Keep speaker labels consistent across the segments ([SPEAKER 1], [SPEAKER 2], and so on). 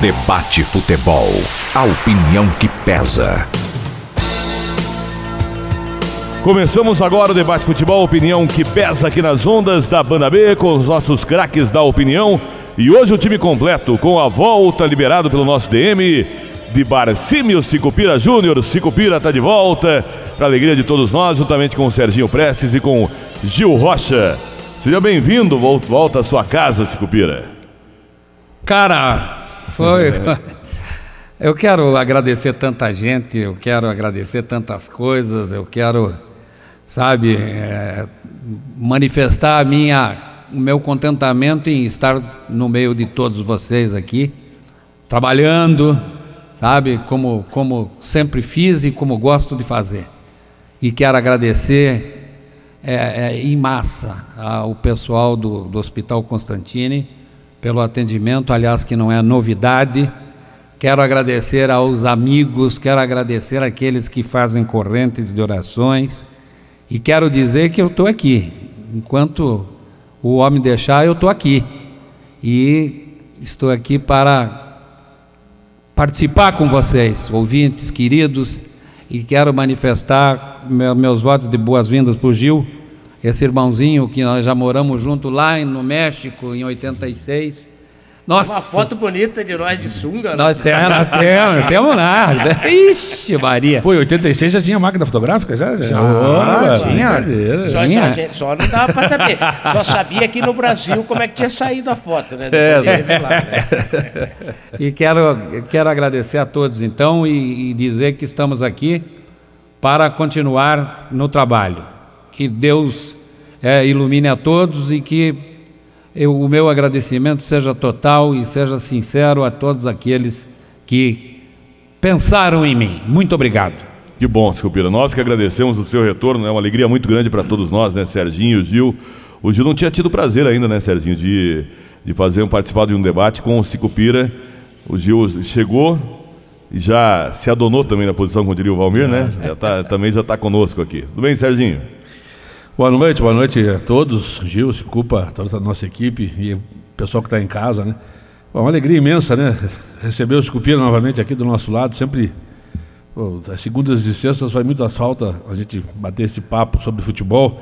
[SPEAKER 1] Debate Futebol. A opinião que pesa.
[SPEAKER 2] Começamos agora o debate futebol, opinião que pesa aqui nas ondas da Banda B com os nossos craques da opinião. E hoje o time completo com a volta liberado pelo nosso DM de Barcímio Sicupira Júnior. Sicupira está de volta, para alegria de todos nós, juntamente com o Serginho Prestes e com Gil Rocha. Seja bem-vindo, volta à sua casa, Sicupira.
[SPEAKER 3] Cara, foi. Eu quero agradecer tanta gente, eu quero agradecer tantas coisas, eu quero sabe, é, manifestar a minha, o meu contentamento em estar no meio de todos vocês aqui, trabalhando, sabe, como, como sempre fiz e como gosto de fazer. E quero agradecer é, é, em massa ao pessoal do, do Hospital Constantini pelo atendimento, aliás, que não é novidade. Quero agradecer aos amigos, quero agradecer àqueles que fazem correntes de orações e quero dizer que eu estou aqui. Enquanto o homem deixar, eu estou aqui. E estou aqui para participar com vocês, ouvintes queridos, e quero manifestar meus votos de boas-vindas para o Gil, esse irmãozinho que nós já moramos junto lá no México em 86
[SPEAKER 4] nossa. Uma foto bonita de nós de sunga.
[SPEAKER 3] Né? Nós temos, nós temos, temos lá. Ixi, Maria.
[SPEAKER 2] Pô, em 86 já tinha máquina fotográfica? Já, já.
[SPEAKER 4] oh, tinha. Só, só, só, não dava pra saber. Só sabia aqui no Brasil como é que tinha saído a foto, né? É,
[SPEAKER 3] né? E quero, quero agradecer a todos, então, e, e dizer que estamos aqui para continuar no trabalho. Que Deus é, ilumine a todos e que eu, o meu agradecimento seja total e seja sincero a todos aqueles que pensaram em mim. Muito obrigado.
[SPEAKER 2] Que bom, Silpira. Nós que agradecemos o seu retorno, é uma alegria muito grande para todos nós, né, Serginho, Gil. O Gil não tinha tido prazer ainda, né, Serginho, de, de fazer um participar de um debate com o Sicupira. O Gil chegou e já se adonou também na posição, como diria o Valmir, né? Já tá, também já está conosco aqui. Tudo bem, Serginho?
[SPEAKER 5] Boa noite, boa noite a todos. Gil, se culpa toda a nossa equipe e o pessoal que está em casa, né? Bom, uma alegria imensa, né? Receber o Escupira novamente aqui do nosso lado. Sempre, pô, as segundas e sextas faz muita falta a gente bater esse papo sobre futebol.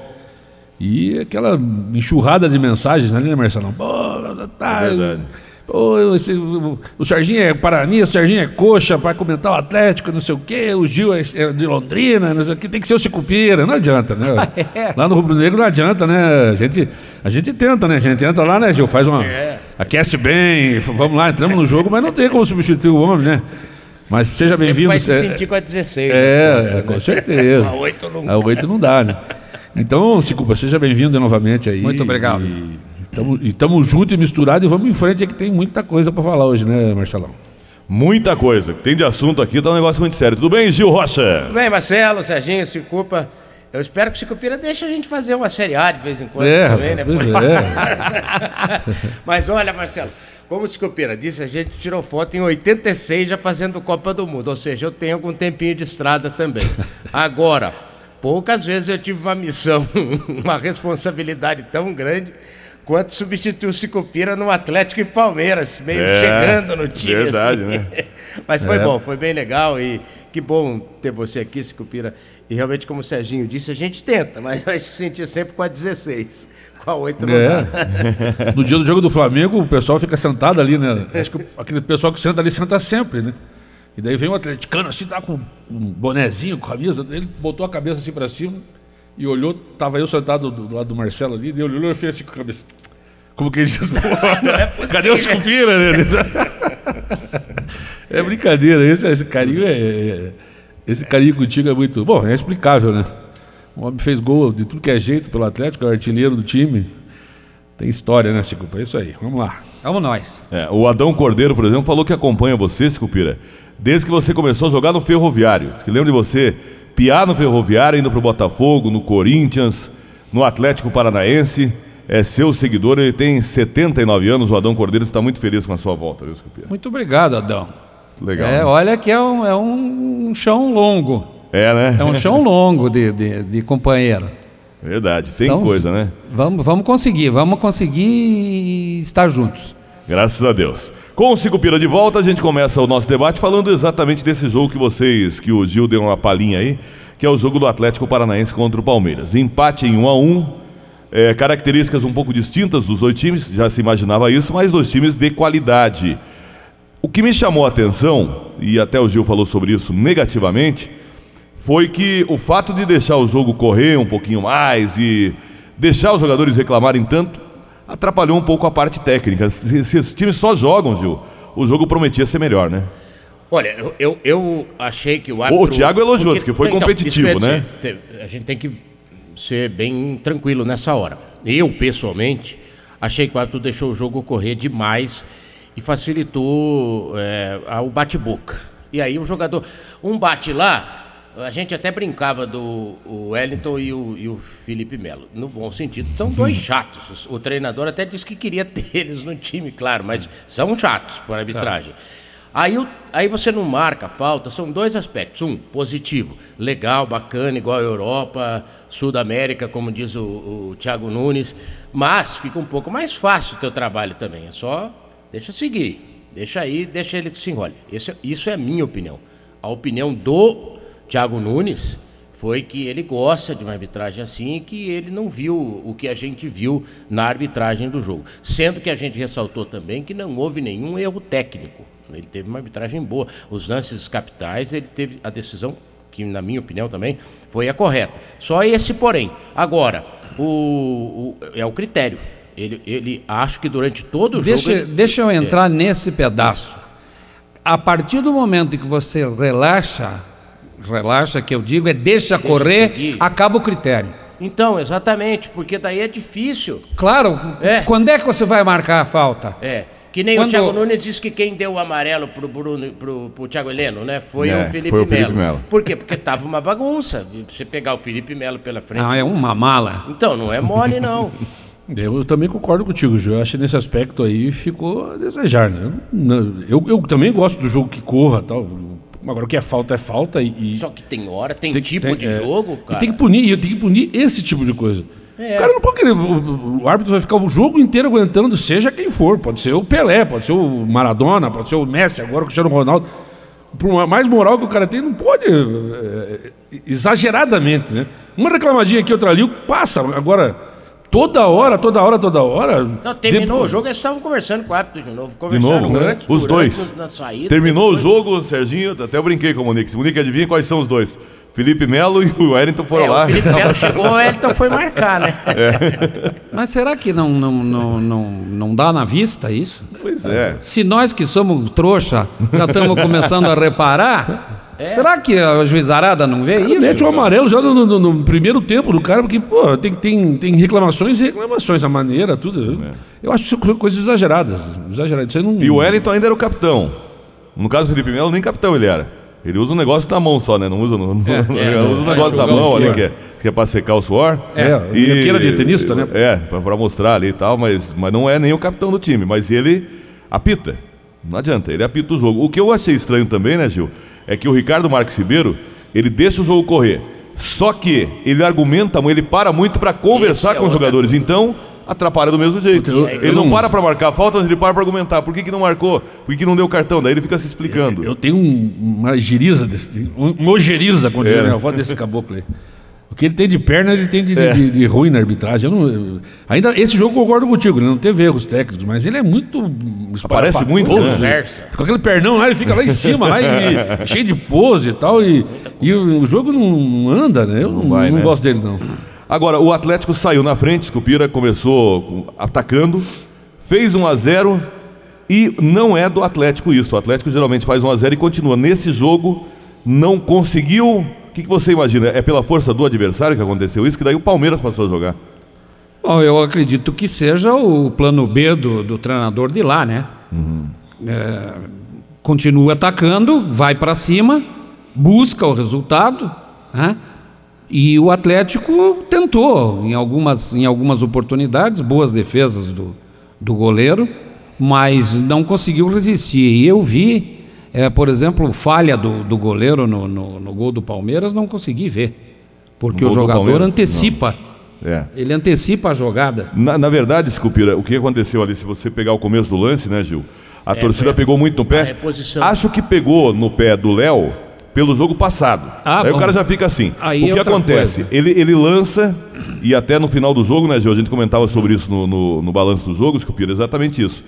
[SPEAKER 5] E aquela enxurrada de mensagens, né, Marcelão? Pô, tá. É verdade Oh, esse, o, o Serginho é Parani, o Serginho é coxa para comentar o Atlético, não sei o quê, o Gil é, é de Londrina, não sei o quê, tem que ser o Cicupira, não adianta, né? É. Lá no Rubro Negro não adianta, né? A gente, a gente tenta, né? A gente entra lá, né, Gil? Faz uma. É. Aquece bem, vamos lá, entramos no jogo, mas não tem como substituir o homem, né? Mas seja bem-vindo.
[SPEAKER 4] vai se é, sentir com a 16.
[SPEAKER 5] É, costas, é, com né? certeza. a 8 não, a 8 não dá, né? Então, Cicupa, seja bem-vindo novamente aí.
[SPEAKER 3] Muito obrigado.
[SPEAKER 5] E e estamos juntos e misturados e vamos em frente, é que tem muita coisa para falar hoje, né, Marcelão?
[SPEAKER 2] Muita coisa. Tem de assunto aqui, tá um negócio muito sério. Tudo bem, Gil Rocha? Tudo
[SPEAKER 4] bem, Marcelo, Serginho, Cicupa. Eu espero que o Cicupira deixe a gente fazer uma Série A de vez em quando
[SPEAKER 5] é, também, né? Pois é.
[SPEAKER 4] Mas olha, Marcelo, como o Cicupira disse, a gente tirou foto em 86 já fazendo Copa do Mundo. Ou seja, eu tenho algum tempinho de estrada também. Agora, poucas vezes eu tive uma missão, uma responsabilidade tão grande quanto substituiu o Sicupira no Atlético e Palmeiras, meio é, chegando no time.
[SPEAKER 2] Verdade, assim. né?
[SPEAKER 4] Mas foi é. bom, foi bem legal e que bom ter você aqui, Sicupira. E realmente, como o Serginho disse, a gente tenta, mas vai se sentir sempre com a 16. Com a 8 não é.
[SPEAKER 5] dá. No dia do jogo do Flamengo, o pessoal fica sentado ali, né? Acho que aquele pessoal que senta ali senta sempre, né? E daí vem um atleticano assim, tá com um bonezinho, camisa, ele botou a cabeça assim para cima e olhou, tava eu sentado do, do lado do Marcelo ali, e olhou e fez assim com a cabeça. Como que ele diz? É Cadê os cupira, né? é brincadeira, esse, esse carinho é, é, Esse carinho contigo é muito. Bom, é explicável, né? O homem fez gol de tudo que é jeito pelo Atlético, é o artilheiro do time. Tem história, né, Chico? É isso aí. Vamos lá.
[SPEAKER 3] Vamos nós.
[SPEAKER 2] É, o Adão Cordeiro, por exemplo, falou que acompanha você, Cupira, desde que você começou a jogar no Ferroviário. Diz que lembra de você piar no Ferroviário, indo para o Botafogo, no Corinthians, no Atlético Paranaense. É seu seguidor, ele tem 79 anos. O Adão Cordeiro está muito feliz com a sua volta, viu, Scupia?
[SPEAKER 3] Muito obrigado, Adão.
[SPEAKER 2] Legal.
[SPEAKER 3] É,
[SPEAKER 2] né?
[SPEAKER 3] Olha que é um, é um chão longo.
[SPEAKER 2] É, né?
[SPEAKER 3] É um chão longo de, de, de companheiro.
[SPEAKER 2] Verdade, tem então, coisa, né?
[SPEAKER 3] Vamos, vamos conseguir, vamos conseguir estar juntos.
[SPEAKER 2] Graças a Deus. Com o Cicupira de volta, a gente começa o nosso debate falando exatamente desse jogo que vocês, que o Gil deu uma palhinha aí, que é o jogo do Atlético Paranaense contra o Palmeiras. Empate em 1 a 1 é, características um pouco distintas dos dois times, já se imaginava isso, mas dois times de qualidade. O que me chamou a atenção, e até o Gil falou sobre isso negativamente, foi que o fato de deixar o jogo correr um pouquinho mais e deixar os jogadores reclamarem tanto atrapalhou um pouco a parte técnica. Se, se os times só jogam, Gil, o jogo prometia ser melhor, né?
[SPEAKER 4] Olha, eu, eu, eu achei que o árbitro...
[SPEAKER 2] O Thiago elogiou, que foi
[SPEAKER 4] Então,
[SPEAKER 2] competitivo, né?
[SPEAKER 4] dizer, A gente tem que ser bem tranquilo nessa hora. Eu, pessoalmente, achei que o árbitro deixou o jogo correr demais e facilitou é, o bate-boca. E aí o jogador... Um bate lá... A gente até brincava do Wellington e o, e o Felipe Melo, no bom sentido. São dois chatos. O treinador até disse que queria ter eles no time, claro, mas são chatos por arbitragem. Aí, aí você não marca a falta, são dois aspectos. Um, positivo, legal, bacana, igual a Europa, Sul da América, como diz o, o Thiago Nunes. Mas fica um pouco mais fácil o teu trabalho também. É só deixa seguir, deixa aí, deixa ele que se enrole. Esse- isso é a minha opinião. A opinião do Thiago Nunes foi que ele gosta de uma arbitragem assim e que ele não viu o que a gente viu na arbitragem do jogo. Sendo que a gente ressaltou também que não houve nenhum erro técnico. Ele teve uma arbitragem boa. Os lances capitais, ele teve a decisão, que na minha opinião também, foi a correta. Só esse porém. Agora, o, o- é o critério. Ele, ele acho que durante todo o
[SPEAKER 3] Deixa,
[SPEAKER 4] jogo. ele-
[SPEAKER 3] deixa eu entrar nesse pedaço. A partir do momento em que você relaxa, relaxa que eu digo é deixa, correr,
[SPEAKER 4] seguir.
[SPEAKER 3] acaba o critério.
[SPEAKER 4] Então, exatamente, porque daí é difícil.
[SPEAKER 3] Claro,
[SPEAKER 4] É.
[SPEAKER 3] quando é que você vai marcar a falta?
[SPEAKER 4] É. Que nem
[SPEAKER 3] Quando-
[SPEAKER 4] o Thiago Nunes disse que quem deu o amarelo pro, Bruno, pro, pro Thiago Heleno, né? Foi
[SPEAKER 2] É,
[SPEAKER 4] o Felipe
[SPEAKER 2] foi o Felipe
[SPEAKER 4] Melo.
[SPEAKER 2] Melo.
[SPEAKER 4] Por quê? Porque tava uma bagunça. Você pegar o Felipe Melo pela frente.
[SPEAKER 3] Ah, é uma mala.
[SPEAKER 4] Então, não é mole, não.
[SPEAKER 5] Eu também concordo contigo, Gil. Eu acho que nesse aspecto aí ficou a desejar, né? Não, Eu, eu também gosto do jogo que corra tal. Agora o que é falta é falta e. e
[SPEAKER 4] Só que tem hora, tem,
[SPEAKER 5] tem-
[SPEAKER 4] tipo
[SPEAKER 5] tem-
[SPEAKER 4] de
[SPEAKER 5] é.
[SPEAKER 4] jogo,
[SPEAKER 5] E
[SPEAKER 4] cara.
[SPEAKER 5] tem que punir, e tem que punir esse tipo de coisa.
[SPEAKER 4] É.
[SPEAKER 5] O cara não pode querer. O, o árbitro vai ficar o jogo inteiro aguentando, seja quem for. Pode ser o Pelé, pode ser o Maradona, pode ser o Messi, agora o Cristiano Ronaldo. Por mais moral que o cara tem, não pode. é, exageradamente, né? Uma reclamadinha aqui, outra ali, passa. Agora, toda hora, toda hora, toda hora.
[SPEAKER 4] Não, terminou
[SPEAKER 5] depois-
[SPEAKER 4] o jogo, eles estavam conversando com o árbitro de novo. Conversaram
[SPEAKER 2] novo, né?
[SPEAKER 4] antes,
[SPEAKER 2] Os
[SPEAKER 4] durante,
[SPEAKER 2] dois.
[SPEAKER 4] Na saída.
[SPEAKER 2] Terminou o
[SPEAKER 4] depois.
[SPEAKER 2] jogo, Serginho, até eu brinquei com o Monique. Monique, adivinha quais são os dois? Felipe Melo e o Wellington foram
[SPEAKER 4] É,
[SPEAKER 2] lá.
[SPEAKER 4] o Felipe Melo chegou, o Elton foi marcar, né?
[SPEAKER 3] Mas será que não, não, não, não, não dá na vista isso?
[SPEAKER 2] Pois é.
[SPEAKER 3] Se nós que somos trouxa já estamos começando a reparar, será que a juizarada não vê isso?
[SPEAKER 5] Mete o amarelo já no, no- no primeiro tempo do cara, porque pô, tem, tem, tem reclamações e reclamações, a maneira, tudo. Eu acho que são coisas exageradas. exageradas. Você não...
[SPEAKER 2] E o Wellington ainda era o capitão. No caso do Felipe Melo, nem capitão ele era. Ele usa um negócio na mão só, né? Não usa, no, no- usa um negócio na
[SPEAKER 5] jogar o
[SPEAKER 2] mão ali,
[SPEAKER 5] suor.
[SPEAKER 2] que é, que é pra secar o suor.
[SPEAKER 5] É, aquele de tenista, né?
[SPEAKER 2] É, pra, pra mostrar ali e tal, mas, mas não é nem o capitão do time. Mas ele apita. Não adianta, ele apita o jogo. O que eu achei estranho também, né, Gil? É que o Ricardo Marques Ribeiro, ele deixa o jogo correr. Só que ele argumenta, ele para muito pra conversar
[SPEAKER 4] Isso é
[SPEAKER 2] com os
[SPEAKER 4] outra
[SPEAKER 2] jogadores. Então, atrapalha do mesmo jeito.
[SPEAKER 5] Eu-
[SPEAKER 2] ele
[SPEAKER 5] eu
[SPEAKER 2] não
[SPEAKER 5] não-
[SPEAKER 2] para pra marcar falta, mas ele para pra argumentar. Por que, que não marcou? Por que, que não deu cartão? Daí ele fica se explicando.
[SPEAKER 5] Eu tenho um- uma giriza desse. um- Uma ojeriza, quando
[SPEAKER 2] É,
[SPEAKER 5] diz a minha avó desse caboclo aí. Que ele tem de perna, ele tem de, de- de- de ruim na arbitragem. Eu não- eu- ainda esse jogo eu concordo contigo, ele não teve erros técnicos, mas ele é muito.
[SPEAKER 2] Aparece muito, né?
[SPEAKER 5] Com aquele pernão lá, ele fica lá em cima, lá, e- cheio de pose e tal. E, e o, o jogo não anda, né? Eu não,
[SPEAKER 2] vai,
[SPEAKER 5] não
[SPEAKER 2] né?
[SPEAKER 5] gosto dele, não.
[SPEAKER 2] Agora, o Atlético saiu na frente, Scupira começou com- atacando, fez 1 a 0 e não é do Atlético isso. O Atlético geralmente faz 1 a 0 e continua. Nesse jogo, não conseguiu. O que, que você imagina? É pela força do adversário que aconteceu isso? Que daí o Palmeiras passou a jogar.
[SPEAKER 3] Bom, eu acredito que seja o plano B do, do treinador de lá, né? É, continua atacando, vai para cima, busca o resultado, né? E o Atlético tentou em algumas, em algumas oportunidades, boas defesas do, do goleiro, mas não conseguiu resistir. E eu vi, é, por exemplo, falha do, do goleiro no, no, no gol do Palmeiras, não consegui ver. Porque o jogador antecipa
[SPEAKER 2] É.
[SPEAKER 3] Ele antecipa a jogada.
[SPEAKER 2] Na, na verdade, Scupira, o que aconteceu ali, se você pegar o começo do lance, né, Gil? A torcida
[SPEAKER 4] foi a-
[SPEAKER 2] pegou muito no pé. Acho que pegou no pé do Léo pelo jogo passado.
[SPEAKER 3] Ah,
[SPEAKER 2] Aí o
[SPEAKER 3] bom.
[SPEAKER 2] cara já fica assim.
[SPEAKER 3] Aí
[SPEAKER 2] o
[SPEAKER 3] é
[SPEAKER 2] que acontece?
[SPEAKER 3] coisa.
[SPEAKER 2] Ele, ele lança, e até no final do jogo, né, Gil? A gente comentava sobre isso no, no, no balanço do jogo, Scupira, exatamente isso.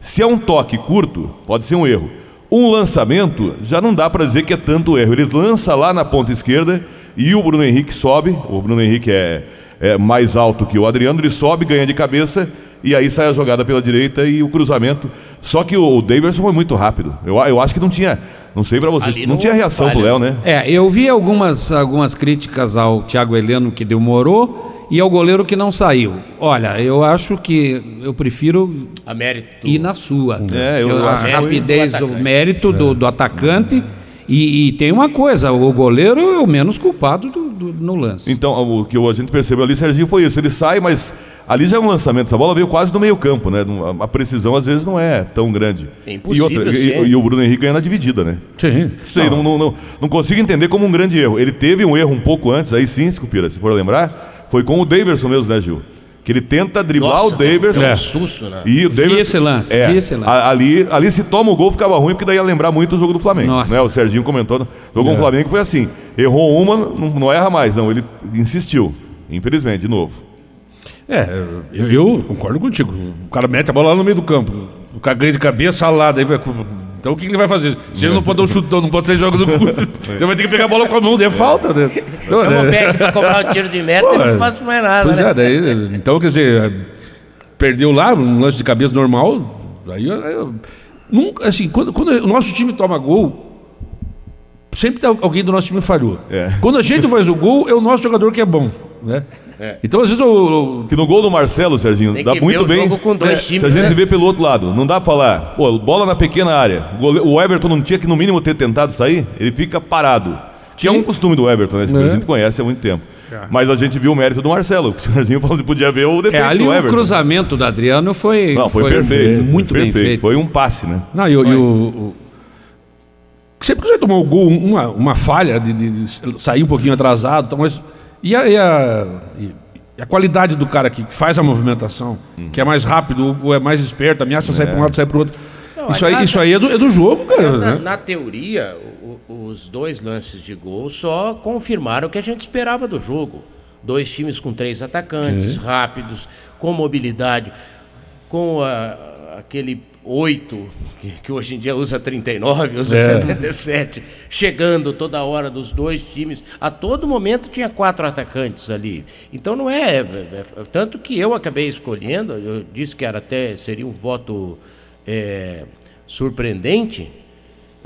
[SPEAKER 2] Se é um toque curto, pode ser um erro. Um lançamento, já não dá para dizer que é tanto erro. Ele lança lá na ponta esquerda e o Bruno Henrique sobe. O Bruno Henrique é, é mais alto que o Adriano, ele sobe, ganha de cabeça e aí sai a jogada pela direita e o cruzamento. Só que o Davidson foi muito rápido. Eu, eu acho que não tinha, não sei para vocês, não
[SPEAKER 4] não
[SPEAKER 2] tinha reação pro
[SPEAKER 4] falha.
[SPEAKER 2] Léo, né?
[SPEAKER 3] É, eu vi algumas, algumas críticas ao Thiago Heleno que demorou e ao goleiro que não saiu. Olha, eu acho que eu prefiro
[SPEAKER 4] A mérito.
[SPEAKER 3] ir na sua.
[SPEAKER 2] É, eu
[SPEAKER 3] a rapidez
[SPEAKER 4] do
[SPEAKER 3] do,
[SPEAKER 4] atacante.
[SPEAKER 3] mérito do, do atacante. E, e tem uma coisa, o goleiro é o menos culpado do- do- no lance.
[SPEAKER 2] Então, o que a gente percebeu ali, Serginho, foi isso. Ele sai, mas ali já é um lançamento. Essa bola veio quase no meio campo, né? A precisão às vezes não é tão grande.
[SPEAKER 4] É impossível
[SPEAKER 2] e, outra, e, e o Bruno Henrique ganha na dividida, né?
[SPEAKER 5] Sim.
[SPEAKER 2] Isso aí, não, não, não, não consigo entender como um grande erro. Ele teve um erro um pouco antes, aí sim, Scupira, se for lembrar, foi com o Daverson mesmo, né, Gil? Que ele tenta driblar
[SPEAKER 4] Nossa,
[SPEAKER 2] o Daverson.
[SPEAKER 4] deu um susto, né?
[SPEAKER 2] E o Daverson,
[SPEAKER 3] esse lance,
[SPEAKER 2] é,
[SPEAKER 3] esse lance.
[SPEAKER 2] ali, ali se toma o gol ficava ruim, porque daí ia lembrar muito o jogo do Flamengo.
[SPEAKER 3] Nossa.
[SPEAKER 2] Né? O Serginho comentou. O jogo com o Flamengo foi assim. Errou uma, não, não erra mais, não. Ele insistiu. Infelizmente, de novo.
[SPEAKER 5] É, eu, eu concordo contigo. O cara mete a bola lá no meio do campo. O cara ganha de cabeça, salada. Aí vai, então o que ele vai fazer? Se ele não pode dar um chutão, não pode ser jogo do curto, ele vai ter que pegar a bola com a mão, daí é falta, né? Então,
[SPEAKER 4] Chama o
[SPEAKER 5] né?
[SPEAKER 4] técnico pra cobrar o tiro de meta
[SPEAKER 5] Pô,
[SPEAKER 4] e não faço mais nada,
[SPEAKER 5] Pois
[SPEAKER 4] né?
[SPEAKER 5] é, daí, então quer dizer, perdeu lá, um lance de cabeça normal. Aí, eu- eu- nunca, assim, quando, quando o nosso time toma gol, sempre tem alguém do nosso time falhou.
[SPEAKER 2] É.
[SPEAKER 5] Quando a gente faz o gol, é o nosso jogador que é bom, né? Então às vezes eu-
[SPEAKER 2] Que no gol do Marcelo, Serginho,
[SPEAKER 4] Tem
[SPEAKER 2] dá
[SPEAKER 4] que
[SPEAKER 2] muito
[SPEAKER 4] ver o
[SPEAKER 2] bem.
[SPEAKER 4] jogo com dois
[SPEAKER 2] É,
[SPEAKER 4] times,
[SPEAKER 2] Se a gente
[SPEAKER 4] né?
[SPEAKER 2] vê pelo outro lado, não dá pra falar, pô, bola na pequena área. O, o Everton não tinha que no mínimo ter tentado sair, ele fica parado. Que é um costume do Everton, né? Que
[SPEAKER 5] É.
[SPEAKER 2] a gente conhece há muito tempo. Mas a gente viu o mérito do Marcelo. que O Serginho falou que podia ver o
[SPEAKER 3] É,
[SPEAKER 2] defeito
[SPEAKER 3] ali
[SPEAKER 2] do
[SPEAKER 3] o
[SPEAKER 2] Everton.
[SPEAKER 3] cruzamento do Adriano foi,
[SPEAKER 2] Não, foi, perfeito.
[SPEAKER 3] muito
[SPEAKER 2] foi
[SPEAKER 3] bem
[SPEAKER 2] perfeito.
[SPEAKER 3] feito.
[SPEAKER 2] Foi um passe, né?
[SPEAKER 5] Não, e, o- e o, o- Sempre que você tomar o gol, uma, uma falha de, de- de sair um pouquinho atrasado, então, mas. E a, e a- e- a qualidade do cara que faz a movimentação, que é mais rápido, ou é mais esperto, ameaça sai para um lado, sai para o outro. isso, aí,
[SPEAKER 4] aliás,
[SPEAKER 5] isso aí é do, é do jogo, cara.
[SPEAKER 4] Na,
[SPEAKER 5] né?
[SPEAKER 4] na teoria, o- os dois lances de gol só confirmaram o que a gente esperava do jogo. Dois times com três atacantes, rápidos, com mobilidade, com a- aquele oito, que, que hoje em dia usa 39, usa
[SPEAKER 5] É.
[SPEAKER 4] 77, chegando toda hora dos dois times. A todo momento tinha quatro atacantes ali. Então não é. é- é- tanto que eu acabei escolhendo, eu disse que era até seria um voto é, surpreendente.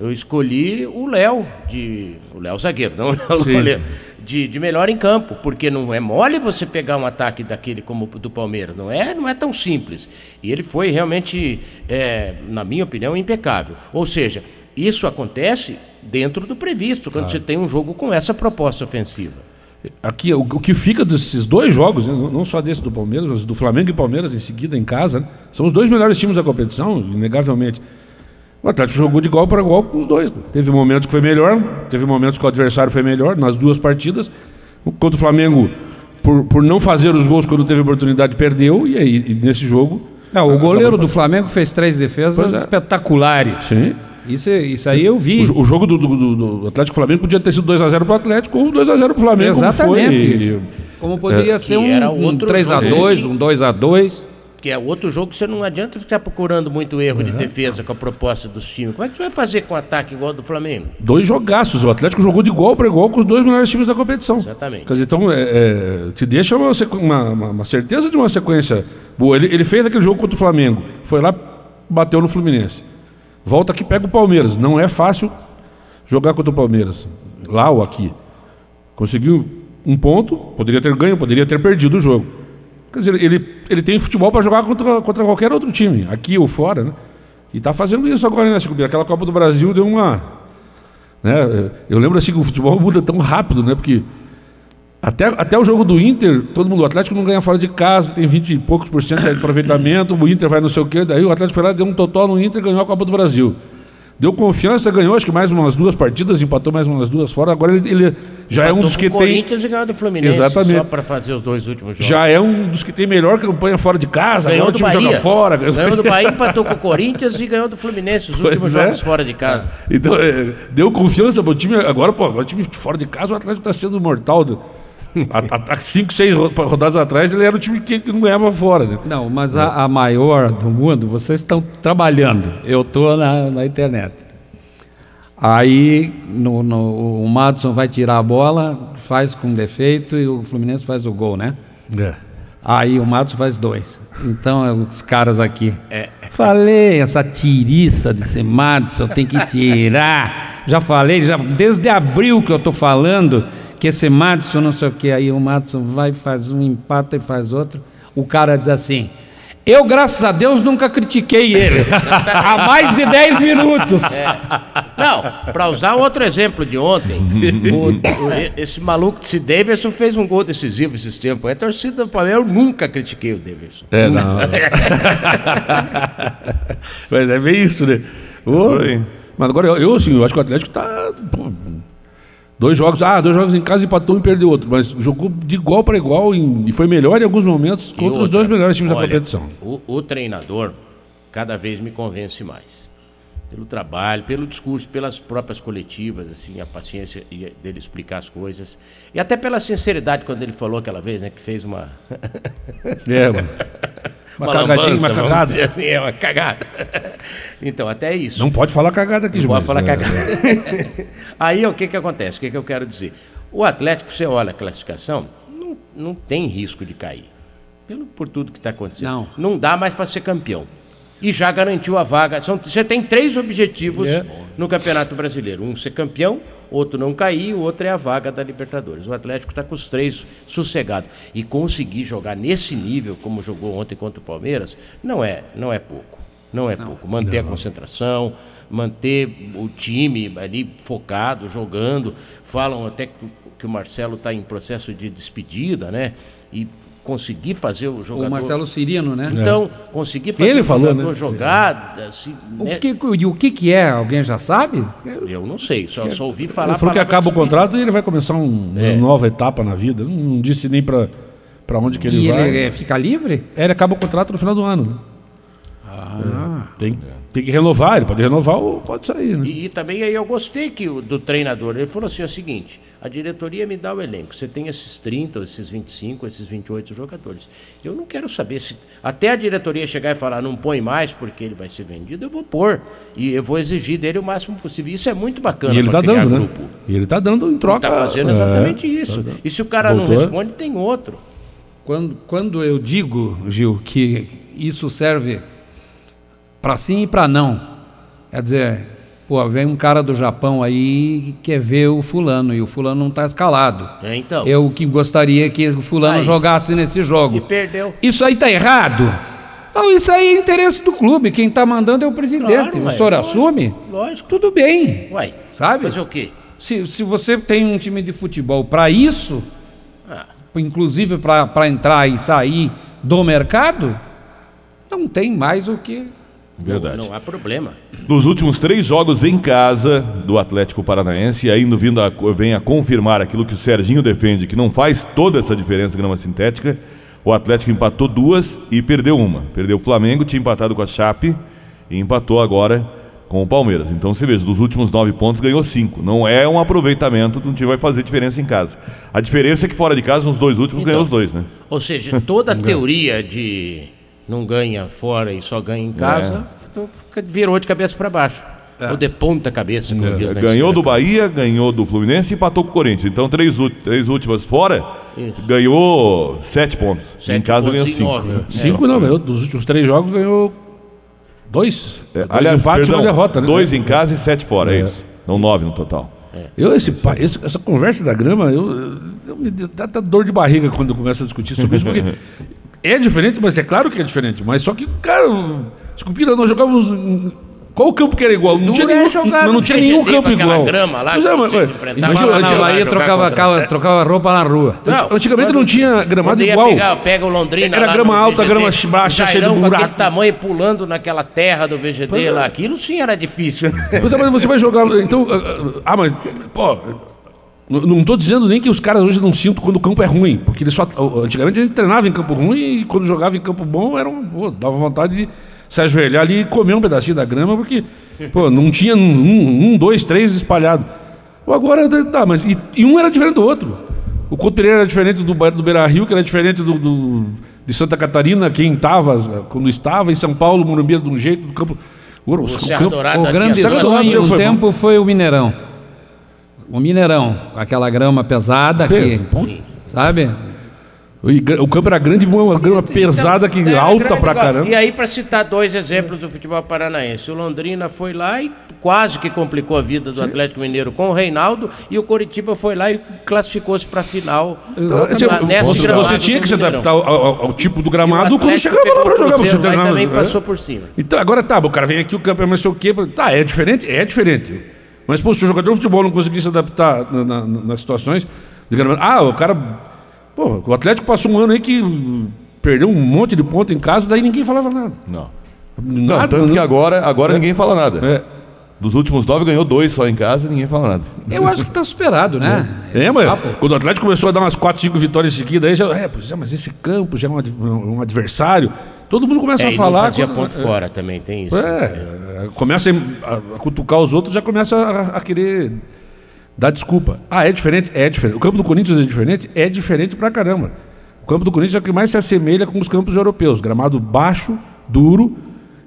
[SPEAKER 4] Eu escolhi o Léo, de. O Léo zagueiro, não o goleiro. De, de melhor em campo, porque não é mole você pegar um ataque daquele como o do Palmeiras, não é, não é tão simples. E ele foi realmente, é, na minha opinião, impecável. Ou seja, isso acontece dentro do previsto, quando você tem um jogo com essa proposta ofensiva.
[SPEAKER 5] Aqui, o, o que fica desses dois jogos, né, não não só desse do Palmeiras, mas do Flamengo e Palmeiras em seguida em casa, né, são os dois melhores times da competição, inegavelmente. O Atlético jogou de igual para igual com os dois. Teve momentos que foi melhor, teve momentos que o adversário foi melhor nas duas partidas. Contra o Flamengo, por, por não fazer os gols quando teve oportunidade, perdeu. E aí, e nesse jogo.
[SPEAKER 3] Não, o goleiro do Flamengo fez três defesas
[SPEAKER 5] é.
[SPEAKER 3] espetaculares.
[SPEAKER 5] Sim.
[SPEAKER 3] Isso, isso aí eu vi.
[SPEAKER 5] O, o jogo do, do, do- Atlético Flamengo podia ter sido 2x0 pro Atlético ou 2x0 pro Flamengo. como
[SPEAKER 3] Exatamente.
[SPEAKER 5] foi.
[SPEAKER 3] Como poderia ser
[SPEAKER 4] Que
[SPEAKER 3] um, um
[SPEAKER 4] outro
[SPEAKER 3] 3x2,
[SPEAKER 4] jogo.
[SPEAKER 3] um 2x2.
[SPEAKER 4] Que é outro jogo que você não adianta ficar procurando muito erro de defesa com a proposta dos times. Como é que você vai fazer com um ataque igual do Flamengo?
[SPEAKER 5] Dois jogaços. O Atlético jogou de igual para igual com os dois melhores times da competição.
[SPEAKER 4] Exatamente.
[SPEAKER 5] Quer dizer, então, é, é, te deixa uma- uma- uma certeza de uma sequência boa. Ele, ele fez aquele jogo contra o Flamengo. Foi lá, bateu no Fluminense. Volta aqui, pega o Palmeiras. Não é fácil jogar contra o Palmeiras. Lá ou aqui. Conseguiu um ponto, poderia ter ganho, poderia ter perdido o jogo. Quer dizer, ele, ele tem futebol para jogar contra, contra qualquer outro time, aqui ou fora, né? E está fazendo isso agora, né, Chico? Aquela Copa do Brasil deu uma. Né? Eu lembro assim que o futebol muda tão rápido, né? Porque até, até o jogo do Inter, todo mundo, o Atlético não ganha fora de casa, tem 20 e poucos por cento de aproveitamento, o Inter vai não sei o quê, daí o Atlético foi lá, deu um totó no Inter e ganhou a Copa do Brasil. Deu confiança, ganhou acho que mais umas duas partidas, empatou mais umas duas fora. Agora ele, ele já é um
[SPEAKER 4] Empatou
[SPEAKER 5] dos que
[SPEAKER 4] o
[SPEAKER 5] tem.
[SPEAKER 4] Corinthians e ganhou do Fluminense.
[SPEAKER 5] Exatamente.
[SPEAKER 4] Só para fazer os dois últimos jogos.
[SPEAKER 5] Já é um dos que tem melhor campanha fora de casa.
[SPEAKER 4] Ganhou
[SPEAKER 5] o
[SPEAKER 4] do Bahia.
[SPEAKER 5] joga fora.
[SPEAKER 4] Ganhou do Bahia, empatou com o Corinthians e ganhou do Fluminense os
[SPEAKER 5] Pois
[SPEAKER 4] últimos
[SPEAKER 5] é.
[SPEAKER 4] jogos fora de casa.
[SPEAKER 5] Então, é, deu confiança pro time. Agora, pô, agora o time fora de casa, o Atlético tá sendo mortal. do- Há cinco, seis ro- rodadas atrás, ele era o time que não ganhava fora, né?
[SPEAKER 3] Não, mas a, a maior do mundo, vocês estão trabalhando. Eu estou na, na internet. Aí no, no- o Madison vai tirar a bola, faz com defeito e o Fluminense faz o gol, né?
[SPEAKER 5] É.
[SPEAKER 3] Aí o Matos faz dois. Então, é os caras aqui. Falei, essa tiriça desse Madison tem que tirar. Já falei, já, desde abril que eu tô falando que esse Madison não sei o que. Aí o Madison vai, faz um empate e faz outro. O cara diz assim. Eu, graças a Deus, nunca critiquei ele. Há mais de 10 minutos.
[SPEAKER 4] Não, para usar outro exemplo de ontem, o- o- esse maluco desse Davidson fez um gol decisivo esses tempos. É torcida do Palmeiras, eu nunca critiquei o Davidson.
[SPEAKER 5] É, não. Mas é bem isso, né? Ô,
[SPEAKER 2] Foi.
[SPEAKER 5] mas agora eu, eu, assim, eu acho que o Atlético tá. pô, dois jogos, ah, dois jogos em casa, empatou um e perdeu outro. Mas jogou de igual para igual em- e foi melhor em alguns momentos contra os
[SPEAKER 4] outra,
[SPEAKER 5] dois melhores times da
[SPEAKER 4] olha,
[SPEAKER 5] competição.
[SPEAKER 4] O, o treinador cada vez me convence mais. Pelo trabalho, pelo discurso, pelas próprias coletivas, assim, a paciência dele explicar as coisas. E até pela sinceridade quando ele falou aquela vez, né, que fez uma.
[SPEAKER 5] É, mano. Uma cagadinha,
[SPEAKER 4] lambança,
[SPEAKER 5] uma cagada.
[SPEAKER 4] assim, é uma cagada. Então, até isso.
[SPEAKER 5] Não pode falar cagada aqui,
[SPEAKER 4] Não
[SPEAKER 5] Gilmar.
[SPEAKER 4] pode falar
[SPEAKER 5] É,
[SPEAKER 4] cagada. Aí o que, que acontece? O que, que eu quero dizer? O Atlético, você olha a classificação, não, não tem risco de cair. Pelo, por tudo que está acontecendo.
[SPEAKER 3] Não.
[SPEAKER 4] dá mais para ser campeão. E já garantiu a vaga. São, você tem três objetivos
[SPEAKER 5] É.
[SPEAKER 4] no Campeonato Brasileiro: um ser campeão, outro não cair, o outro é a vaga da Libertadores. O Atlético está com os três sossegado. E conseguir jogar nesse nível, como jogou ontem contra o Palmeiras, não é, não é pouco. Não é pouco. Manter a concentração, manter o time ali focado, jogando. Falam até que o Marcelo está em processo de despedida, né? E conseguir fazer o jogador.
[SPEAKER 3] O Marcelo Cirino, né?
[SPEAKER 4] Então, conseguir fazer
[SPEAKER 5] Ele
[SPEAKER 4] o
[SPEAKER 5] falou,
[SPEAKER 4] jogador
[SPEAKER 5] né?
[SPEAKER 4] jogar. Assim,
[SPEAKER 3] O
[SPEAKER 4] né?
[SPEAKER 3] que, e o que, que é? Alguém já sabe?
[SPEAKER 4] Eu não sei, só, só ouvi falar.
[SPEAKER 5] Ele falou que acaba o contrato e ele vai começar um-
[SPEAKER 4] É.
[SPEAKER 5] uma nova etapa na vida. Não, não disse nem pra onde que ele
[SPEAKER 3] E
[SPEAKER 5] vai.
[SPEAKER 3] ele é, fica livre?
[SPEAKER 5] É, ele acaba o contrato no final do ano. né?
[SPEAKER 3] Ah.
[SPEAKER 5] É, tem, tem que renovar, ele pode renovar ou pode sair, né?
[SPEAKER 4] E, e também aí eu gostei que o, do treinador, ele falou assim, é o seguinte, a diretoria me dá o elenco, você tem esses 30, esses 25, esses 28 jogadores. Eu não quero saber se até a diretoria chegar e falar não põe mais porque ele vai ser vendido, eu vou pôr e eu vou exigir dele o máximo possível. Isso é muito bacana
[SPEAKER 5] E ele tá
[SPEAKER 4] criar
[SPEAKER 5] dando, né?
[SPEAKER 4] grupo.
[SPEAKER 5] E ele tá dando em troca.
[SPEAKER 4] Está fazendo
[SPEAKER 5] é,
[SPEAKER 4] exatamente isso. E se o cara não
[SPEAKER 5] Voltou.
[SPEAKER 4] responde, tem outro.
[SPEAKER 3] Quando, quando eu digo, Gil, que isso serve para sim e para não, quer dizer, pô, vem um cara do Japão aí que quer ver o fulano e o fulano não está escalado.
[SPEAKER 4] É, então.
[SPEAKER 3] Eu que gostaria que o fulano
[SPEAKER 4] Aí.
[SPEAKER 3] jogasse nesse jogo.
[SPEAKER 4] E perdeu.
[SPEAKER 3] Isso aí tá errado? Não, isso aí é interesse do clube. Quem está mandando é o presidente.
[SPEAKER 4] Claro,
[SPEAKER 3] o senhor
[SPEAKER 4] lógico,
[SPEAKER 3] assume?
[SPEAKER 4] lógico.
[SPEAKER 3] Tudo bem.
[SPEAKER 4] Uai,
[SPEAKER 3] Sabe?
[SPEAKER 4] fazer o quê?
[SPEAKER 3] Se, se você tem um time de futebol para isso,
[SPEAKER 4] Ah,
[SPEAKER 3] inclusive para entrar e sair do mercado, não tem mais o que.
[SPEAKER 2] Verdade.
[SPEAKER 4] Não, não há problema.
[SPEAKER 2] Nos últimos três jogos em casa do Atlético Paranaense, e ainda vindo a, vem a confirmar aquilo que o Serginho defende, que não faz toda essa diferença grama sintética, o Atlético empatou duas e perdeu uma. Perdeu o Flamengo, tinha empatado com a Chape e empatou agora com o Palmeiras. Então você veja, dos últimos nove pontos ganhou cinco. Não é um aproveitamento um time vai fazer diferença em casa. A diferença é que fora de casa, nos dois últimos, ganhou os dois, né?
[SPEAKER 4] Ou seja, toda a teoria de não ganha fora e só ganha em casa então fica- virou de cabeça para baixo. Ou de ponta cabeça, como diz
[SPEAKER 2] É. Ganhou
[SPEAKER 4] cima.
[SPEAKER 2] do Bahia, ganhou do Fluminense e empatou com o Corinthians. Então, três, três últimas fora,
[SPEAKER 4] Isso.
[SPEAKER 2] ganhou sete pontos.
[SPEAKER 4] Sete
[SPEAKER 2] em casa
[SPEAKER 4] pontos
[SPEAKER 2] ganhou cinco.
[SPEAKER 4] nove. É.
[SPEAKER 5] Cinco não, ganhou. Dos últimos três jogos ganhou dois.
[SPEAKER 2] É,
[SPEAKER 5] dois
[SPEAKER 2] aliás,
[SPEAKER 5] empates e
[SPEAKER 2] perdão,
[SPEAKER 5] uma derrota, né?
[SPEAKER 2] dois em casa e sete fora, é, isso. Então, nove no total.
[SPEAKER 5] Eu, esse, esse- essa conversa da grama, eu, eu me dá, dá dor de barriga quando eu começo a discutir sobre isso, porque é diferente, mas é claro que é diferente. Mas só que, cara, desculpa, nós jogávamos. Qual o campo que era igual? Não
[SPEAKER 4] Duro
[SPEAKER 5] tinha
[SPEAKER 4] é
[SPEAKER 5] nenhum,
[SPEAKER 4] jogar
[SPEAKER 5] mas não tinha nenhum
[SPEAKER 4] com
[SPEAKER 5] campo igual.
[SPEAKER 4] grama lá
[SPEAKER 5] Mas é, mas,
[SPEAKER 4] você
[SPEAKER 5] mas,
[SPEAKER 4] lá
[SPEAKER 3] na
[SPEAKER 4] Jogar
[SPEAKER 3] Bahia
[SPEAKER 4] contra-
[SPEAKER 3] trocava, trocava roupa na rua.
[SPEAKER 4] Não,
[SPEAKER 5] antigamente não tinha gramado igual.
[SPEAKER 4] Pegar, pega o Londrina
[SPEAKER 5] Era
[SPEAKER 4] lá
[SPEAKER 5] grama alta,
[SPEAKER 4] VGD,
[SPEAKER 5] grama baixa, cheia de
[SPEAKER 4] com
[SPEAKER 5] buraco.
[SPEAKER 4] aquele tamanho pulando naquela terra do VGD lá. Aquilo sim era difícil.
[SPEAKER 5] Pois é, mas você vai jogar. Então. ah, Ah, mas. Pô. Não tô dizendo nem que os caras hoje não sintam quando o campo é ruim, porque eles só. Antigamente a gente treinava em campo ruim e quando jogava em campo bom era um, pô, dava vontade de se ajoelhar ali e comer um pedacinho da grama, porque pô, não tinha um, um, dois, três espalhados. Pô, Agora tá, mas. E, e um era diferente do outro. O Couto Pereira era diferente do, do Beira Rio, que era diferente do, do- de Santa Catarina, quem estava, quando estava, em São Paulo, Morumbi era de um jeito, do campo. O,
[SPEAKER 4] O Serra Dourada
[SPEAKER 3] O grande sonho do tempo foi o Mineirão. O Mineirão, aquela grama pesada que, sabe?
[SPEAKER 5] O campo era grande, uma grama pesada, que
[SPEAKER 4] Era
[SPEAKER 5] alta pra
[SPEAKER 4] igual.
[SPEAKER 5] caramba.
[SPEAKER 4] E aí, para citar dois exemplos do futebol paranaense, o Londrina foi lá e quase que complicou a vida do Atlético Mineiro com o Reinaldo, e o Coritiba foi lá e classificou-se para a final.
[SPEAKER 5] Então, tipo,
[SPEAKER 4] na- nessa
[SPEAKER 5] você, você tinha que se adaptar ao, ao- ao tipo do gramado quando chegava lá
[SPEAKER 4] o
[SPEAKER 5] jogar. Você treinava,
[SPEAKER 4] também
[SPEAKER 5] é.
[SPEAKER 4] passou por cima.
[SPEAKER 5] Então, agora tá, o cara vem aqui, o campo é mais o quê. Tá, é diferente? É diferente. Mas, pô, se o jogador de futebol não conseguir se adaptar na- na- nas situações. Ah, o cara. Pô, o Atlético passou um ano aí que perdeu um monte de ponto em casa, daí ninguém falava nada.
[SPEAKER 2] Não. Não,
[SPEAKER 5] Nada,
[SPEAKER 2] tanto que
[SPEAKER 5] né?
[SPEAKER 2] agora, agora ninguém fala nada.
[SPEAKER 5] É.
[SPEAKER 2] Dos últimos nove, ganhou dois só em casa e ninguém fala nada.
[SPEAKER 3] Eu acho que está superado, né?
[SPEAKER 5] É, mas
[SPEAKER 3] Papo.
[SPEAKER 5] quando o Atlético começou a dar umas 4, 5 vitórias seguidas, aí já. É, pois é, mas esse campo já é um, um adversário. Todo mundo começa
[SPEAKER 4] É,
[SPEAKER 5] a falar.
[SPEAKER 4] não fazia
[SPEAKER 5] quando-
[SPEAKER 4] ponto fora também, tem isso.
[SPEAKER 5] É, começa a, cutucar os outros, já começa a, a querer dar desculpa. Ah, é diferente? É diferente. O campo do Corinthians é diferente? É diferente pra caramba. O campo do Corinthians é o que mais se assemelha com os campos europeus. Gramado baixo, duro,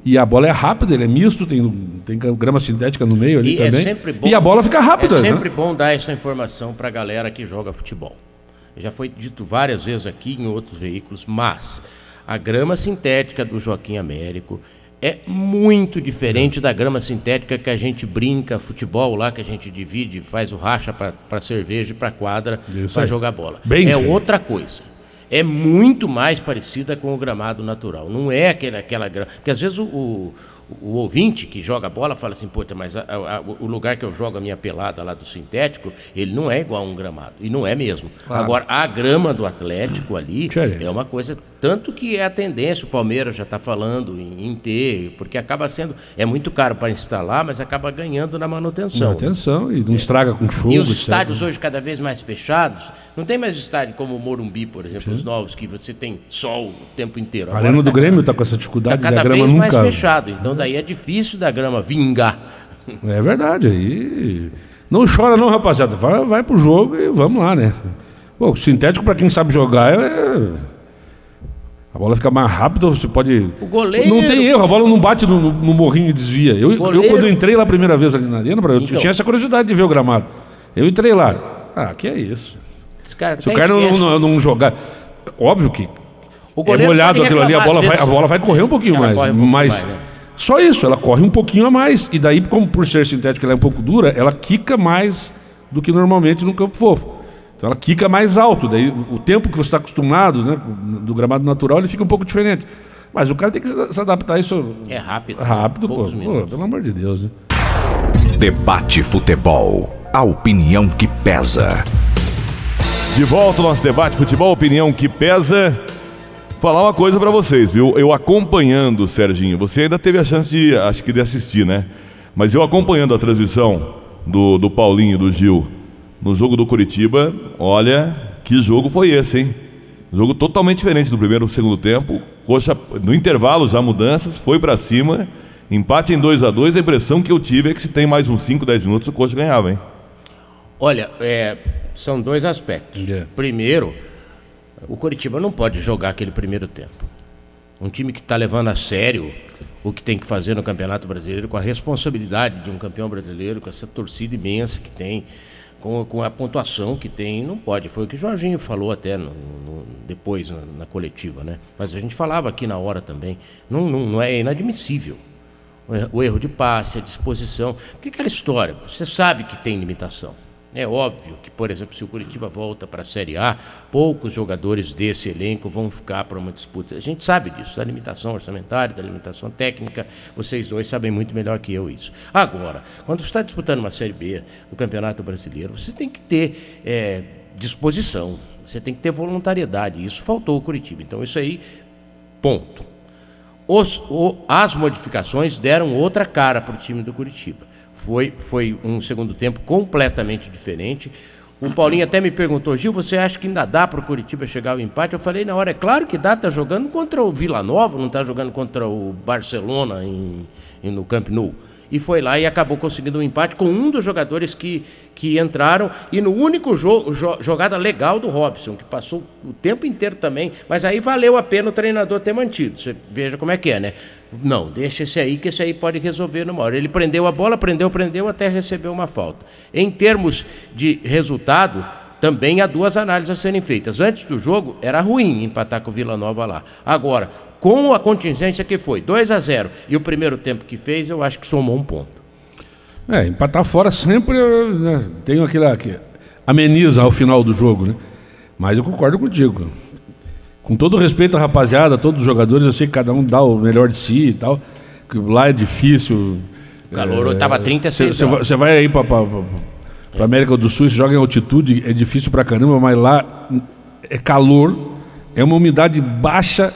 [SPEAKER 5] e a bola é rápida, ele é misto, tem, tem grama sintética no meio ali
[SPEAKER 4] E é
[SPEAKER 5] também.
[SPEAKER 4] sempre bom.
[SPEAKER 5] e a bola fica rápida.
[SPEAKER 4] É
[SPEAKER 5] né?
[SPEAKER 4] sempre bom dar essa informação para a galera que joga futebol. Já foi dito várias vezes aqui em outros veículos, mas a grama sintética do Joaquim Américo é muito diferente da grama sintética que a gente brinca futebol lá, que a gente divide, faz o racha para cerveja e para quadra para jogar bola.
[SPEAKER 5] Bem
[SPEAKER 4] é
[SPEAKER 5] diferente.
[SPEAKER 4] outra coisa. É muito mais parecida com o gramado natural. Não é aquele, aquela grama. Porque às vezes o, o, o ouvinte que joga bola fala assim, puta, mas a- a- o lugar que eu jogo a minha pelada lá do sintético, ele não é igual a um gramado. E não é mesmo. Agora, a grama do Atlético ali é uma coisa. Tanto que é a tendência, o Palmeiras já está falando em, em ter, porque acaba sendo. É muito caro para instalar, mas acaba ganhando na manutenção.
[SPEAKER 5] Atenção, e não estraga com chuva.
[SPEAKER 4] E os estádios hoje cada vez mais fechados, não tem mais estádio como o Morumbi, por exemplo, os novos, que você tem sol o tempo inteiro.
[SPEAKER 5] A Arena do Grêmio está com essa dificuldade da
[SPEAKER 4] cada
[SPEAKER 5] grama
[SPEAKER 4] vez mais
[SPEAKER 5] nunca.
[SPEAKER 4] fechado, então daí é difícil da grama vingar.
[SPEAKER 5] É verdade. Aí. Não chora, não, rapaziada. Vai, vai pro jogo e vamos lá, né? Pô, o sintético, pra quem sabe jogar, é. A bola fica mais rápida, você pode.
[SPEAKER 4] O goleiro-
[SPEAKER 5] Não tem erro, a bola não bate no, no- morrinho e desvia. Eu, eu, quando entrei lá a primeira vez ali na arena, eu
[SPEAKER 4] Então.
[SPEAKER 5] tinha essa curiosidade de ver o gramado. Eu entrei lá. Ah, que é isso?
[SPEAKER 4] Cara
[SPEAKER 5] Se o cara não, não, não jogar. Óbvio que
[SPEAKER 4] O
[SPEAKER 5] é molhado aquilo ali, a bola, vai, a bola vai correr um pouquinho
[SPEAKER 4] Ela
[SPEAKER 5] mais.
[SPEAKER 4] um pouquinho
[SPEAKER 5] mas
[SPEAKER 4] mais, né?
[SPEAKER 5] só isso, ela corre um pouquinho a mais. E daí, como por ser sintética ela é um pouco dura, ela quica mais do que normalmente no campo fofo. Então ela quica mais alto. Daí o tempo que você está acostumado, né, do gramado natural, ele fica um pouco diferente. Mas o cara tem que se adaptar a isso
[SPEAKER 4] É rápido.
[SPEAKER 5] rápido, pô. Pô. Pelo amor de Deus, né?
[SPEAKER 1] Debate Futebol. A opinião que pesa.
[SPEAKER 2] De volta ao nosso debate futebol, opinião que pesa. Falar uma coisa pra vocês, viu? Eu acompanhando, Serginho, você ainda teve a chance de, acho que de assistir, né? Mas eu acompanhando a transmissão do, do Paulinho, e do Gil, no jogo do Curitiba, olha, que jogo foi esse, hein? Jogo totalmente diferente do primeiro e segundo tempo. Coxa, no intervalo já mudanças, foi pra cima. Empate em 2 a 2 A impressão que eu tive é que se tem mais uns 5, 10 minutos o Coxa ganhava, hein?
[SPEAKER 4] Olha, é, são dois aspectos.
[SPEAKER 5] É.
[SPEAKER 4] Primeiro, o Coritiba não pode jogar aquele primeiro tempo. Um time que está levando a sério o que tem que fazer no Campeonato Brasileiro, com a responsabilidade de um campeão brasileiro, com essa torcida imensa que tem, com, com a pontuação que tem, não pode. Foi o que o Jorginho falou até no- no- depois na, na coletiva, né? Mas a gente falava aqui na hora também. Não, não, não é inadmissível. O erro- de passe, a disposição. Porque aquela história, você sabe que tem limitação. É óbvio que, por exemplo, se o Curitiba volta para a Série A, poucos jogadores desse elenco vão ficar para uma disputa. A gente sabe disso, da limitação orçamentária, da limitação técnica. Vocês dois sabem muito melhor que eu isso. Agora, quando você está disputando uma Série B do Campeonato Brasileiro, você tem que ter é, disposição, você tem que ter voluntariedade. Isso faltou ao Curitiba. Então, isso aí, ponto. Os, o, as modificações deram outra cara para o time do Curitiba. Foi, foi um segundo tempo completamente diferente. O Paulinho até me perguntou, Gil, você acha que ainda dá para o Curitiba chegar ao empate? Eu falei, na hora, é claro que dá, está jogando contra o Vila Nova, não está jogando contra o Barcelona em, em, no Camp Nou e foi lá e acabou conseguindo um empate com um dos jogadores que, que entraram e no único jo jo jogada legal do Robson, que passou o tempo inteiro também, mas aí valeu a pena o treinador ter mantido. Você veja como é que é, né? Não, deixa esse aí, que esse aí pode resolver numa hora. Ele prendeu a bola, prendeu, prendeu, até recebeu uma falta. Em termos de resultado, também há duas análises a serem feitas. Antes do jogo, era ruim empatar com o Vila Nova lá. Agora, com a contingência que foi 2 a 0 e o primeiro tempo que fez, eu acho que somou um ponto.
[SPEAKER 5] É, empatar fora sempre né, tem aquela que ameniza ao final do jogo, né? Mas eu concordo contigo. Com todo respeito à rapaziada, a todos os jogadores, eu sei que cada um dá o melhor de si e tal. Que lá é difícil.
[SPEAKER 4] O calor estava é, 36
[SPEAKER 5] Você vai aí para para América do Sul, se joga em altitude, é difícil pra caramba, mas lá é calor, é uma umidade baixa,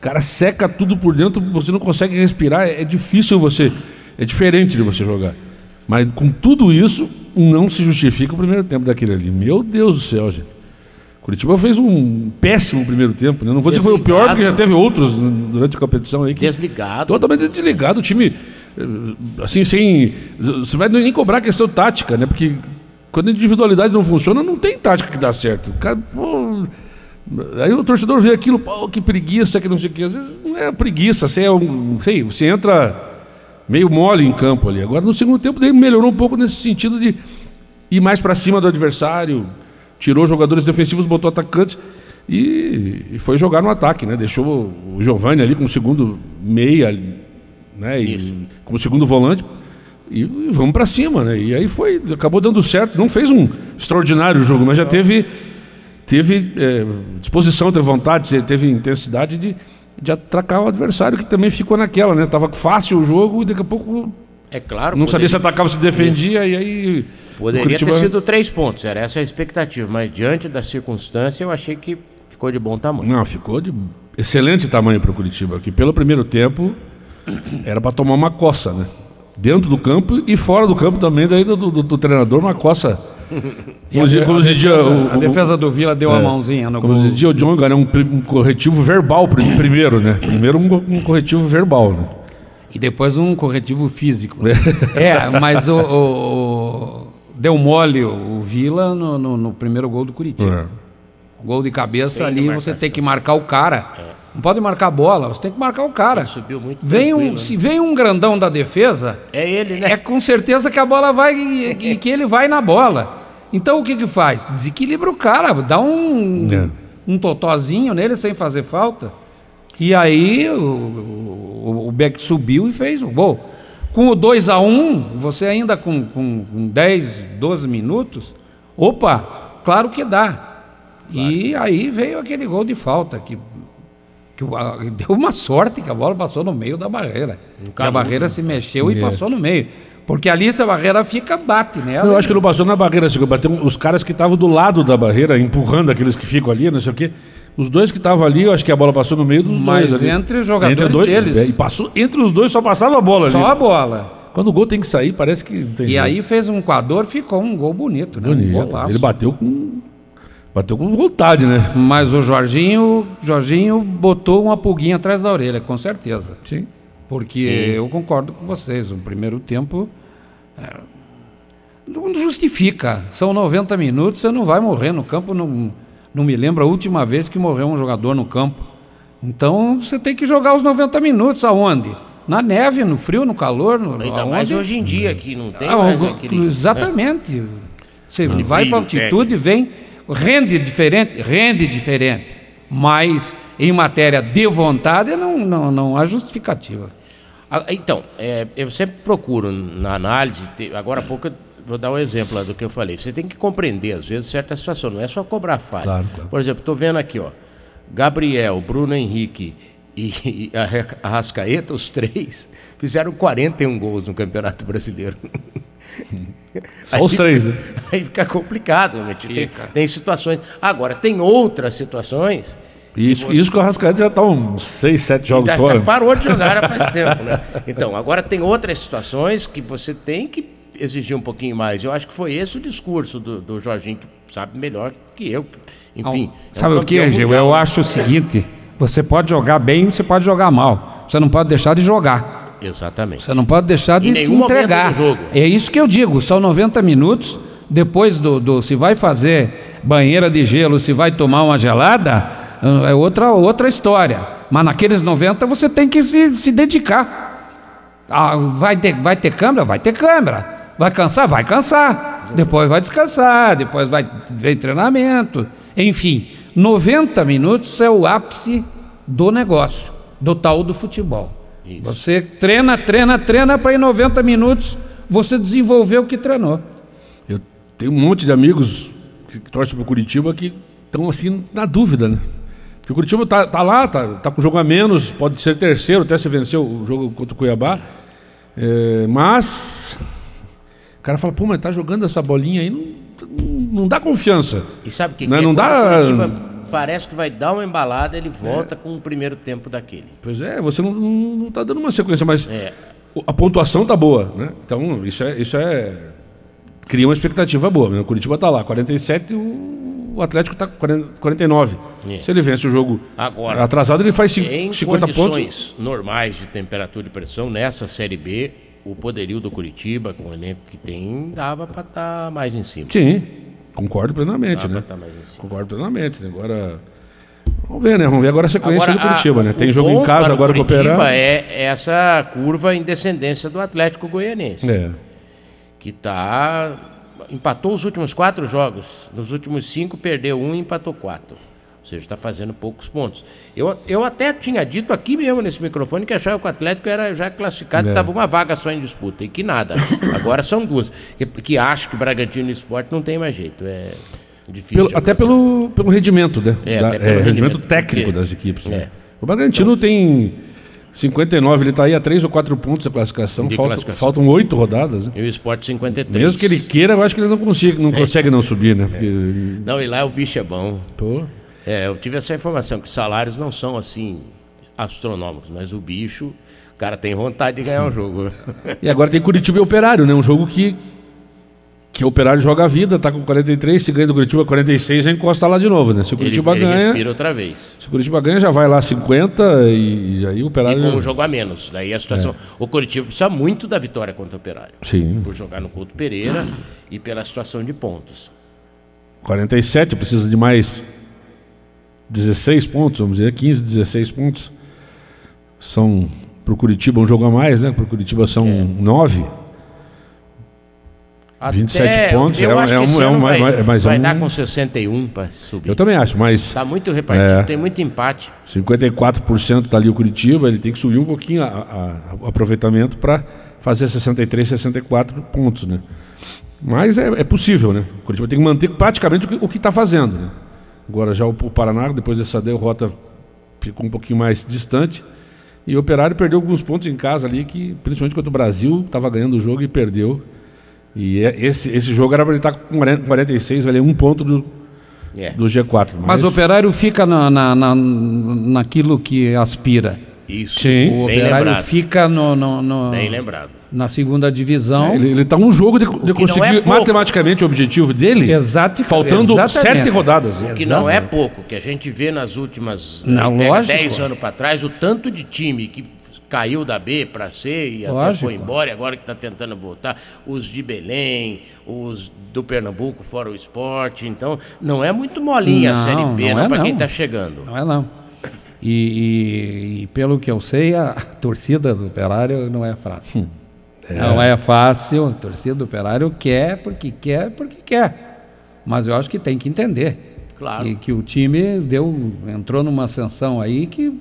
[SPEAKER 5] cara, seca tudo por dentro, você não consegue respirar, é difícil você, é diferente de você jogar. Mas com tudo isso, não se justifica o primeiro tempo daquele ali. Meu Deus do céu, gente. Curitiba fez um péssimo primeiro tempo, né? Não vou dizer que foi o pior, porque já teve outros durante a competição aí.
[SPEAKER 4] desligado.
[SPEAKER 5] Totalmente desligado. O time eh, assim, sem. Você vai nem cobrar a questão tática, né? Porque quando a individualidade não funciona, não tem tática que dá certo. O cara, pô, aí o torcedor vê aquilo, pô, que preguiça, que não sei o quê. Às vezes não é preguiça, você é um. Sei, você entra meio mole em campo ali. Agora no segundo tempo melhorou um pouco nesse sentido de ir mais para cima do adversário, tirou jogadores defensivos, botou atacantes e, e foi jogar no ataque, né? Deixou o Giovanni ali como segundo meia né? E, como segundo volante. E, e vamos para cima, né? E aí foi, acabou dando certo. Não fez um extraordinário jogo, mas já teve, teve é, disposição, teve vontade, teve intensidade de, de atracar o adversário, que também ficou naquela, né? Tava fácil o jogo e daqui a pouco.
[SPEAKER 4] É claro.
[SPEAKER 5] Não poderia... sabia se atacava, se defendia, e aí.
[SPEAKER 4] Poderia Curitiba... ter sido três pontos, era essa a expectativa, mas diante da circunstância eu achei que ficou de bom tamanho.
[SPEAKER 5] Não, ficou de excelente tamanho para o Curitiba, que pelo primeiro tempo era para tomar uma coça, né? Dentro do campo e fora do campo também, daí do, do, do treinador, uma coça.
[SPEAKER 3] Como, a, como a, defesa, o, a defesa do Vila deu é, a mãozinha no
[SPEAKER 5] como gol. Como dizia o John, era um, um, corretivo verbal primeiro, né? Primeiro um, um, corretivo verbal, né?
[SPEAKER 3] E depois um corretivo físico. é, mas o, o, o, deu mole o Vila no, no, no primeiro gol do Curitiba. É. Gol de cabeça Sem ali, você tem que marcar o cara. É. Não pode marcar a bola, você tem que marcar o cara. Ele
[SPEAKER 4] subiu muito
[SPEAKER 3] vem um, né? Se vem um grandão da defesa,
[SPEAKER 4] é ele, né?
[SPEAKER 3] É com certeza que a bola vai e, que ele vai na bola. Então o que que faz? Desequilibra o cara, dá um é. um totozinho nele sem fazer falta. E aí o, o, o Beck subiu e fez o gol. Com o 2 a 1 um, você ainda com, com, com 10, 12 minutos, opa, claro que dá. Claro. E aí veio aquele gol de falta que que deu uma sorte que a bola passou no meio da barreira. Um a barreira se mexeu é. e passou no meio. Porque ali se a barreira fica, bate nela.
[SPEAKER 5] eu acho que não passou na barreira, assim, bateu os caras que estavam do lado da barreira, empurrando aqueles que ficam ali, não sei o quê. Os dois que estavam ali, eu acho que a bola passou no meio dos
[SPEAKER 3] Mas
[SPEAKER 5] dois.
[SPEAKER 3] Mas entre os jogadores entre dois, deles.
[SPEAKER 5] É, e passou, entre os dois só passava a bola
[SPEAKER 3] só ali. Só a bola.
[SPEAKER 5] Quando o gol tem que sair, parece que.
[SPEAKER 3] e jeito. aí fez um quador, ficou um gol bonito, né?
[SPEAKER 5] Bonito.
[SPEAKER 3] Um
[SPEAKER 5] Ele bateu com Bateu com vontade, né?
[SPEAKER 3] Mas o Jorginho, Jorginho botou uma pulguinha atrás da orelha, com certeza.
[SPEAKER 5] Sim.
[SPEAKER 3] Porque Sim. eu concordo com vocês, o primeiro tempo é, não justifica. São 90 minutos, você não vai morrer no campo. Não, não me lembro a última vez que morreu um jogador no campo. Então você tem que jogar os 90 minutos aonde? Na neve, no frio, no calor. No,
[SPEAKER 4] Ainda aonde? mais hoje em dia que não tem
[SPEAKER 3] ah, mais aquele... Exatamente. Né? Você vai para altitude e vem rende diferente, rende diferente, mas em matéria de vontade não, não, não há justificativa.
[SPEAKER 4] Então, é, eu sempre procuro na análise, agora há pouco vou dar um exemplo lá do que eu falei. Você tem que compreender, às vezes, certa situação. Não é só cobrar falha.
[SPEAKER 5] Claro, claro.
[SPEAKER 4] Por exemplo, estou vendo aqui, ó. Gabriel, Bruno Henrique e, e a Arrascaeta, os três, fizeram 41 gols no Campeonato Brasileiro.
[SPEAKER 5] Só os três, né?
[SPEAKER 4] Aí fica complicado, realmente. Tem, tem situações. Agora, tem outras situações.
[SPEAKER 5] E isso, isso que o Rascaeta já está uns 6, 7 jogos
[SPEAKER 4] Já-
[SPEAKER 5] fora.
[SPEAKER 4] já parou de jogar há faz tempo, né? Então, agora tem outras situações que você tem que exigir um pouquinho mais. Eu acho que foi esse o discurso do, do Jorginho, que sabe melhor que eu. Enfim. é um
[SPEAKER 3] Sabe o que, Gil?
[SPEAKER 4] mundial.
[SPEAKER 3] Eu acho o seguinte: você pode jogar bem, você pode jogar mal. Você não pode deixar de jogar.
[SPEAKER 4] Exatamente.
[SPEAKER 3] Você não pode deixar de
[SPEAKER 4] Em
[SPEAKER 3] se entregar.
[SPEAKER 4] do jogo.
[SPEAKER 3] É isso que eu digo, são 90 minutos. Depois do, do- se vai fazer banheira de gelo, se vai tomar uma gelada, é outra, outra história. Mas naqueles 90 você tem que se, se dedicar. Ah, vai, ter, vai ter câmera? Vai ter câmera. Vai cansar? Vai cansar. Depois vai descansar, depois vai ver treinamento. Enfim, 90 minutos é o ápice do negócio, do tal do futebol. Você treina, treina, treina para em 90 minutos você desenvolver o que treinou.
[SPEAKER 5] Eu tenho um monte de amigos que, que torcem pro Curitiba que estão assim na dúvida, né? Porque o Curitiba tá, tá lá, tá, tá com jogo a menos, pode ser terceiro, até se venceu o jogo contra o Cuiabá. É, mas o cara fala, pô, mas tá jogando essa bolinha aí, não, não dá confiança.
[SPEAKER 4] E sabe o que,
[SPEAKER 5] Não,
[SPEAKER 4] que é?
[SPEAKER 5] não dá-
[SPEAKER 4] o Curitiba Parece que vai dar uma embalada, ele volta com o primeiro tempo daquele.
[SPEAKER 5] Pois é, você não, não, não tá dando uma sequência, mas
[SPEAKER 4] É.
[SPEAKER 5] a pontuação tá boa, né? Então, isso é, isso é cria uma expectativa boa, né? O Curitiba tá lá, 47 e o o Atlético tá com 40 49.
[SPEAKER 4] É.
[SPEAKER 5] Se ele vence o jogo
[SPEAKER 4] Agora,
[SPEAKER 5] atrasado, ele faz cin-
[SPEAKER 4] Em
[SPEAKER 5] 50 pontos.
[SPEAKER 4] condições normais de temperatura e pressão, nessa Série B, o poderio do Curitiba, com o elenco que tem, dava para estar mais em cima.
[SPEAKER 5] Sim, concordo plenamente,
[SPEAKER 4] Dava
[SPEAKER 5] né?
[SPEAKER 4] tá mais em cima.
[SPEAKER 5] Concordo plenamente. né? Agora, vamos ver, né? Vamos ver agora a sequência do
[SPEAKER 4] a-
[SPEAKER 5] Curitiba, né?
[SPEAKER 4] o
[SPEAKER 5] Tem jogo em casa agora com o
[SPEAKER 4] Curitiba é essa curva em descendência do Atlético Goianense.
[SPEAKER 5] É.
[SPEAKER 4] que tá empatou os últimos quatro jogos. Nos últimos cinco perdeu um e empatou quatro. Ou seja, está fazendo poucos pontos. Eu, eu até tinha dito aqui mesmo nesse microfone que achava que o Atlético era já classificado,
[SPEAKER 5] É.
[SPEAKER 4] estava uma vaga só em disputa. E que nada. Agora são duas. Que, que acho que Bragantino e Sport não tem mais jeito. É difícil.
[SPEAKER 5] Pelo- até pelo, pelo rendimento, né?
[SPEAKER 4] É,
[SPEAKER 5] Da-
[SPEAKER 4] pelo
[SPEAKER 5] é, rendimento
[SPEAKER 4] rendimento,
[SPEAKER 5] técnico
[SPEAKER 4] porque-
[SPEAKER 5] das equipes. né?
[SPEAKER 4] É.
[SPEAKER 5] O Bragantino tem 59, ele está aí a 3 ou 4 pontos da classificação. Falta-
[SPEAKER 4] classificação.
[SPEAKER 5] Faltam 8 rodadas. Né?
[SPEAKER 4] E o Sport 53.
[SPEAKER 5] Mesmo que ele queira, eu acho que ele não, consiga, não consegue não subir, né? Porque,
[SPEAKER 4] Não, e lá o bicho é bom.
[SPEAKER 5] pô,
[SPEAKER 4] É, eu tive essa informação, que os salários não são assim astronômicos, mas o bicho, o cara tem vontade de ganhar um jogo.
[SPEAKER 5] E agora tem Curitiba e Operário, né? Um jogo que, que o Operário joga a vida, tá com 43, se ganha do Curitiba 46, já encosta lá de novo, né? Se o
[SPEAKER 4] Ele,
[SPEAKER 5] Curitiba
[SPEAKER 4] ele
[SPEAKER 5] ganha,
[SPEAKER 4] respira outra vez.
[SPEAKER 5] se o Curitiba ganha, já vai lá 50 e, e aí o
[SPEAKER 4] E
[SPEAKER 5] Operário...
[SPEAKER 4] com um jogo a menos. Daí a situação. O Curitiba precisa muito da vitória contra o Operário.
[SPEAKER 5] Sim,
[SPEAKER 4] Por jogar no Couto Pereira e pela situação de pontos.
[SPEAKER 5] 47, precisa de mais 16 pontos, vamos dizer, 15, 16 pontos. São, pro Curitiba, um jogo a mais, né? Pro Curitiba são
[SPEAKER 4] É.
[SPEAKER 5] 9. 27 pontos,
[SPEAKER 4] Eu
[SPEAKER 5] é-
[SPEAKER 4] acho
[SPEAKER 5] é
[SPEAKER 4] que
[SPEAKER 5] um-
[SPEAKER 4] esse
[SPEAKER 5] é um-
[SPEAKER 4] vai,
[SPEAKER 5] é- mas é
[SPEAKER 4] vai
[SPEAKER 5] um-
[SPEAKER 4] dar com 61 para subir.
[SPEAKER 5] Eu também acho, mas
[SPEAKER 4] Está muito repartido,
[SPEAKER 5] É.
[SPEAKER 4] tem muito empate.
[SPEAKER 5] 54% tá ali o Curitiba, ele tem que subir um pouquinho o aproveitamento para fazer 63, 64 pontos, né? Mas é, é possível, né? O Curitiba tem que manter praticamente o que- o que está fazendo, né? Agora já o, o Paraná, depois dessa derrota, ficou um pouquinho mais distante. E o Operário perdeu alguns pontos em casa ali, que principalmente contra o Brasil, estava ganhando o jogo e perdeu. E é- esse, esse jogo era para ele estar com 40, 46, valer um ponto do,
[SPEAKER 4] É.
[SPEAKER 5] do G4.
[SPEAKER 3] Mas o operário fica na, na, na, naquilo que aspira.
[SPEAKER 4] Isso.
[SPEAKER 5] Sim.
[SPEAKER 3] O
[SPEAKER 4] Bem
[SPEAKER 3] operário
[SPEAKER 4] lembrado.
[SPEAKER 3] fica no, no- no-
[SPEAKER 4] Bem lembrado.
[SPEAKER 3] na segunda divisão.
[SPEAKER 5] Ele, ele tá um jogo de, de conseguir
[SPEAKER 4] é
[SPEAKER 5] matematicamente o objetivo dele,
[SPEAKER 3] Exato,
[SPEAKER 5] faltando
[SPEAKER 3] exatamente.
[SPEAKER 5] sete rodadas. né?
[SPEAKER 4] Que não é pouco, que a gente vê nas últimas.
[SPEAKER 3] Não,
[SPEAKER 4] pega
[SPEAKER 3] lógico.
[SPEAKER 4] 10 anos para trás, o tanto de time que caiu da B para C e até
[SPEAKER 3] Lógico.
[SPEAKER 4] foi embora, e agora que está tentando voltar. Os de Belém, os do Pernambuco, fora o esporte. Então, não é muito molinha a
[SPEAKER 3] Não,
[SPEAKER 4] Série B,
[SPEAKER 3] não
[SPEAKER 4] não,
[SPEAKER 3] é
[SPEAKER 4] para quem está chegando.
[SPEAKER 3] Não é não. E, e- e pelo que eu sei, a torcida do Operário não é fácil. Não é fácil, a torcida do Operário quer porque quer porque quer. Mas eu acho que tem que entender
[SPEAKER 4] Claro.
[SPEAKER 3] que, que o time deu, entrou numa ascensão aí que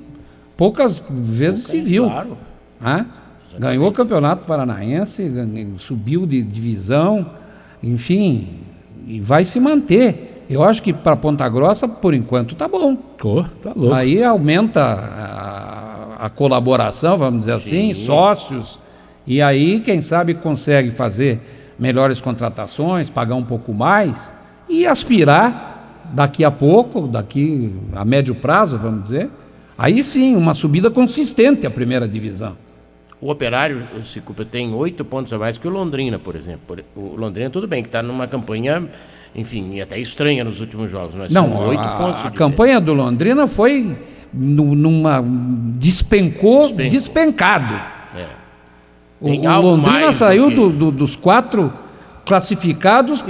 [SPEAKER 3] poucas vezes se viu.
[SPEAKER 4] Claro.
[SPEAKER 3] né? Ganhou o Campeonato Paranaense, subiu de divisão, enfim, e vai se manter. Eu acho que para Ponta Grossa, por enquanto, tá bom.
[SPEAKER 5] Pô, tá louco.
[SPEAKER 3] Aí aumenta a, a colaboração, vamos dizer assim, sócios, e aí, quem sabe, consegue fazer melhores contratações, pagar um pouco mais e aspirar daqui a pouco, daqui a médio prazo, vamos dizer, aí sim, uma subida consistente à primeira divisão.
[SPEAKER 4] O Operário, se culpa, tem oito pontos a mais que o Londrina, por exemplo. O Londrina, tudo bem, que está numa campanha, enfim, até estranha nos últimos jogos. Mas
[SPEAKER 3] Não,
[SPEAKER 4] oito
[SPEAKER 3] a,
[SPEAKER 4] pontos.
[SPEAKER 3] a campanha do Londrina foi nu- numa despencou,
[SPEAKER 4] Despencou.
[SPEAKER 3] despencado.
[SPEAKER 4] É.
[SPEAKER 3] O,
[SPEAKER 4] Tem
[SPEAKER 3] o
[SPEAKER 4] algo
[SPEAKER 3] Londrina
[SPEAKER 4] do
[SPEAKER 3] saiu
[SPEAKER 4] que-
[SPEAKER 3] do- do- dos quatro classificados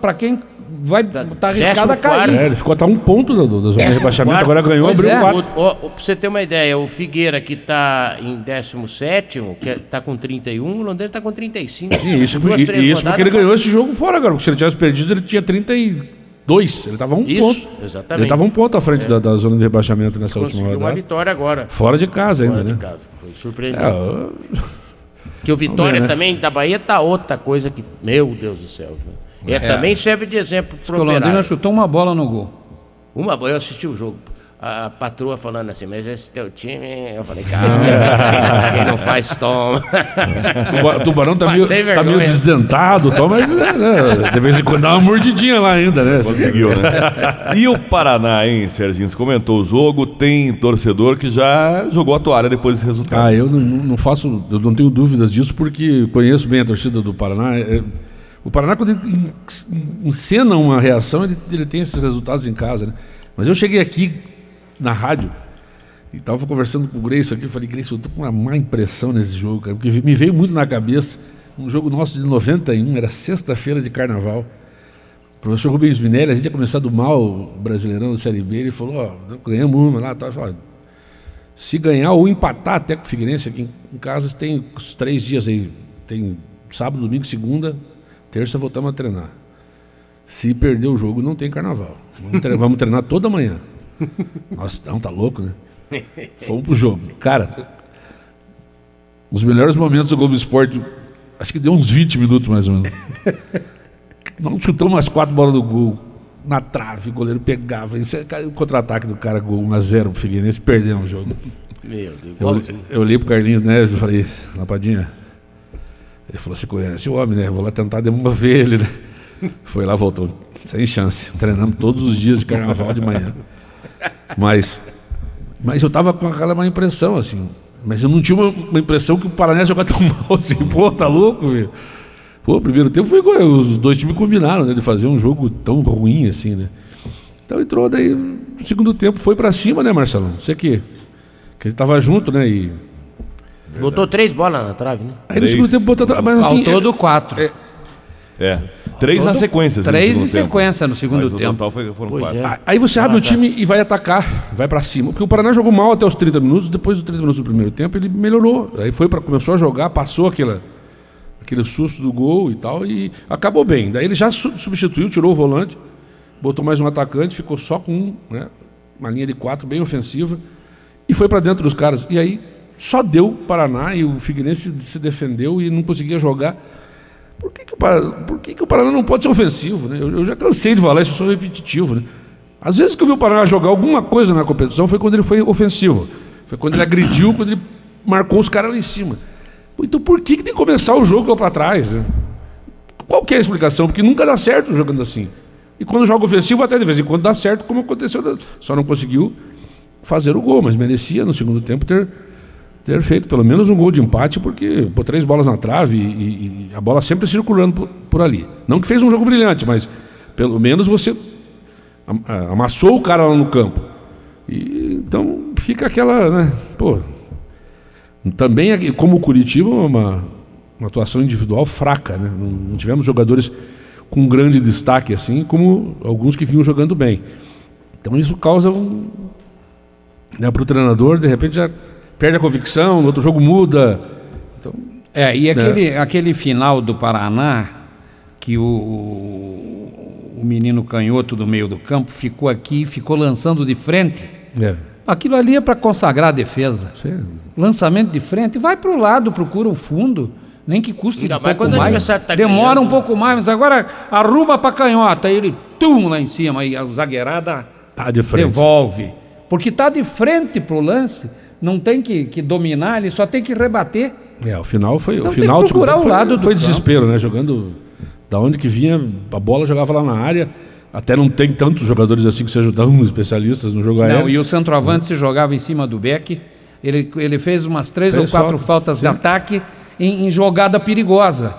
[SPEAKER 3] para quem vai estar tá arriscado a cair.
[SPEAKER 5] É, ele ficou até um ponto da, da zona de rebaixamento,
[SPEAKER 4] quarto.
[SPEAKER 5] agora ganhou,
[SPEAKER 3] Pois
[SPEAKER 5] abriu
[SPEAKER 3] é.
[SPEAKER 5] quatro.
[SPEAKER 4] O, o, pra você ter uma ideia, o Figueira que está em 17, que está com 31, o Londrina está com 35.
[SPEAKER 5] E isso,
[SPEAKER 4] Duas,
[SPEAKER 5] e- e isso porque ele ganhou esse jogo fora agora. Porque se ele tivesse perdido, ele tinha 32. Ele estava um
[SPEAKER 4] Isso,
[SPEAKER 5] ponto.
[SPEAKER 4] exatamente. É.
[SPEAKER 5] Ele estava um ponto à frente da, da zona de rebaixamento nessa última
[SPEAKER 4] Conseguiu uma
[SPEAKER 5] rodada.
[SPEAKER 4] vitória agora.
[SPEAKER 5] Fora de casa ainda,
[SPEAKER 4] Fora de
[SPEAKER 5] né?
[SPEAKER 4] casa. Foi surpreendente.
[SPEAKER 5] É, ó,
[SPEAKER 4] Que o Vitória
[SPEAKER 5] ver, né?
[SPEAKER 4] também da Bahia tá outra coisa que. Meu Deus do céu. Viu? E também serve de exemplo
[SPEAKER 3] O
[SPEAKER 4] pro
[SPEAKER 3] Londrina chutou uma bola no gol.
[SPEAKER 4] Uma boa, eu assisti o jogo. A patroa falando assim, mas esse teu time. Eu falei, calma, quem não faz, toma.
[SPEAKER 5] Tuba- Tubarão tá meio, tá meio desdentado, tal, mas é, né, de vez em quando dá uma mordidinha lá ainda, né?
[SPEAKER 2] Conseguiu, né? E o Paraná, hein, Serginho? Você comentou o jogo, tem torcedor que já jogou a toalha depois desse resultado.
[SPEAKER 5] Ah, eu não, não faço, eu não tenho dúvidas disso porque conheço bem a torcida do Paraná. É- o Paraná, quando ele en- encena uma reação, ele, ele tem esses resultados em casa, né? Mas eu cheguei aqui na rádio e tava conversando com o Grace aqui, eu falei, Grace, eu tô com uma má impressão nesse jogo, cara, porque me veio muito na cabeça um jogo nosso de 91, era sexta-feira de carnaval. O professor Rubens Minelli, a gente ia começar do mal o Brasileirão da Série B, ele falou, ó, ganhamos uma lá, ó, se ganhar ou empatar até com o Figueirense aqui em casa, tem os três dias aí. Tem sábado, domingo, segunda, terça voltamos a treinar. Se perder o jogo, não tem carnaval. Vamos treinar, vamos treinar toda manhã. Nossa, não, tá louco, né? Fomos pro jogo. Cara, os melhores momentos do Globo Esporte, acho que deu uns 20 minutos mais ou menos. Não chutamos umas quatro bolas do gol. Na trave, o goleiro pegava. Isso é o contra-ataque do cara, gol 1x0 pro Figueirense, perdemos o jogo.
[SPEAKER 4] Meu Deus,
[SPEAKER 5] Eu, eu olhei pro Carlinhos Neves e falei, Lapadinha. Ele falou: Você conhece o homem, né? Vou lá tentar demover ele, né? Foi lá, voltou. Sem chance. Treinamos todos os dias de carnaval de manhã. Mas, mas eu tava com aquela má impressão, assim. Mas eu não tinha uma, uma impressão que o Paraná ia jogar tão mal assim. Pô, tá louco, velho? Pô, o primeiro tempo foi. Os dois times combinaram, né? De fazer um jogo tão ruim assim, né? Então entrou daí. No segundo tempo foi pra cima, né, Marcelão? Você que. Que ele tava junto, né? E.
[SPEAKER 4] Botou três bolas na trave, né?
[SPEAKER 5] Aí no
[SPEAKER 2] Três.
[SPEAKER 5] segundo tempo botou. Mas assim.
[SPEAKER 3] Faltou do quatro.
[SPEAKER 2] É. Três na sequência. assim, no
[SPEAKER 3] Três em
[SPEAKER 2] segundo tempo.
[SPEAKER 3] sequência no segundo
[SPEAKER 2] Mas no
[SPEAKER 3] tempo.
[SPEAKER 2] total foi, foram
[SPEAKER 4] Pois
[SPEAKER 2] quatro.
[SPEAKER 4] é.
[SPEAKER 5] A- Aí você abre o time e vai atacar, vai pra cima. Porque o Paraná jogou mal até os 30 minutos, depois dos 30 minutos do primeiro tempo ele melhorou. Aí foi para começou a jogar, passou aquela, aquele susto do gol e tal e acabou bem. Daí ele já su- substituiu, tirou o volante, botou mais um atacante, ficou só com um, né, uma linha de quatro bem ofensiva e foi para dentro dos caras. E aí só deu Paraná e o Figueirense se defendeu e não conseguia jogar. Por que, que, o, Paraná, por que, que o Paraná não pode ser ofensivo? Né? Eu, eu já cansei de falar isso, eu sou repetitivo. Né? Às vezes que eu vi o Paraná jogar alguma coisa na competição foi quando ele foi ofensivo. Foi quando ele agrediu, quando ele marcou os caras lá em cima. Então por que, que tem que começar o jogo lá para trás? Né? Qual que é a explicação? Porque nunca dá certo jogando assim. E quando joga ofensivo, até de vez em quando dá certo, como aconteceu. Só não conseguiu fazer o gol, mas merecia no segundo tempo ter, ter feito pelo menos um gol de empate, porque pô, três bolas na trave e, e- a bola sempre circulando por, por ali. Não que fez um jogo brilhante, mas pelo menos você ah, amassou o cara lá no campo. E, então fica aquela, né? Pô, também, como o Curitiba, uma, uma atuação individual fraca. Né? Não, não tivemos jogadores com grande destaque, assim, como alguns que vinham jogando bem. Então isso causa um. Né, para o treinador, de repente já perde a convicção, no outro jogo muda. Então,
[SPEAKER 3] É, e aquele, aquele final do Paraná, que o, o menino canhoto do meio do campo ficou aqui, ficou lançando de frente.
[SPEAKER 5] é,
[SPEAKER 3] Aquilo ali é para consagrar a defesa.
[SPEAKER 5] você-
[SPEAKER 3] Lançamento de frente, vai para o lado, procura o fundo. Nem que custe
[SPEAKER 4] Ainda
[SPEAKER 3] um
[SPEAKER 4] mais
[SPEAKER 3] pouco
[SPEAKER 4] quando o
[SPEAKER 3] mais.
[SPEAKER 4] tá
[SPEAKER 3] Demora
[SPEAKER 4] ganhando,
[SPEAKER 3] um pouco mais, mas agora arruma pra canhota. Aí ele, tum, lá em cima. Aí a zagueirada
[SPEAKER 5] Tá de
[SPEAKER 3] devolve. Porque tá de frente pro lance. Não tem que, que dominar, ele só tem que rebater.
[SPEAKER 5] É, o final foi.
[SPEAKER 3] Então
[SPEAKER 5] o
[SPEAKER 3] tem
[SPEAKER 5] final
[SPEAKER 3] que
[SPEAKER 5] do segundo
[SPEAKER 3] procurar
[SPEAKER 5] tempo
[SPEAKER 3] o
[SPEAKER 5] foi,
[SPEAKER 3] lado do
[SPEAKER 5] foi
[SPEAKER 3] campo.
[SPEAKER 5] desespero, né? Jogando. Da onde que vinha, a bola jogava lá na área. Até não tem tantos jogadores assim que sejam tão especialistas no jogo
[SPEAKER 3] Não,
[SPEAKER 5] aéreo.
[SPEAKER 3] e o centroavante se jogava em cima do Beck. Ele, ele fez umas três ou quatro
[SPEAKER 5] faltas,
[SPEAKER 3] faltas de ataque em, em jogada perigosa.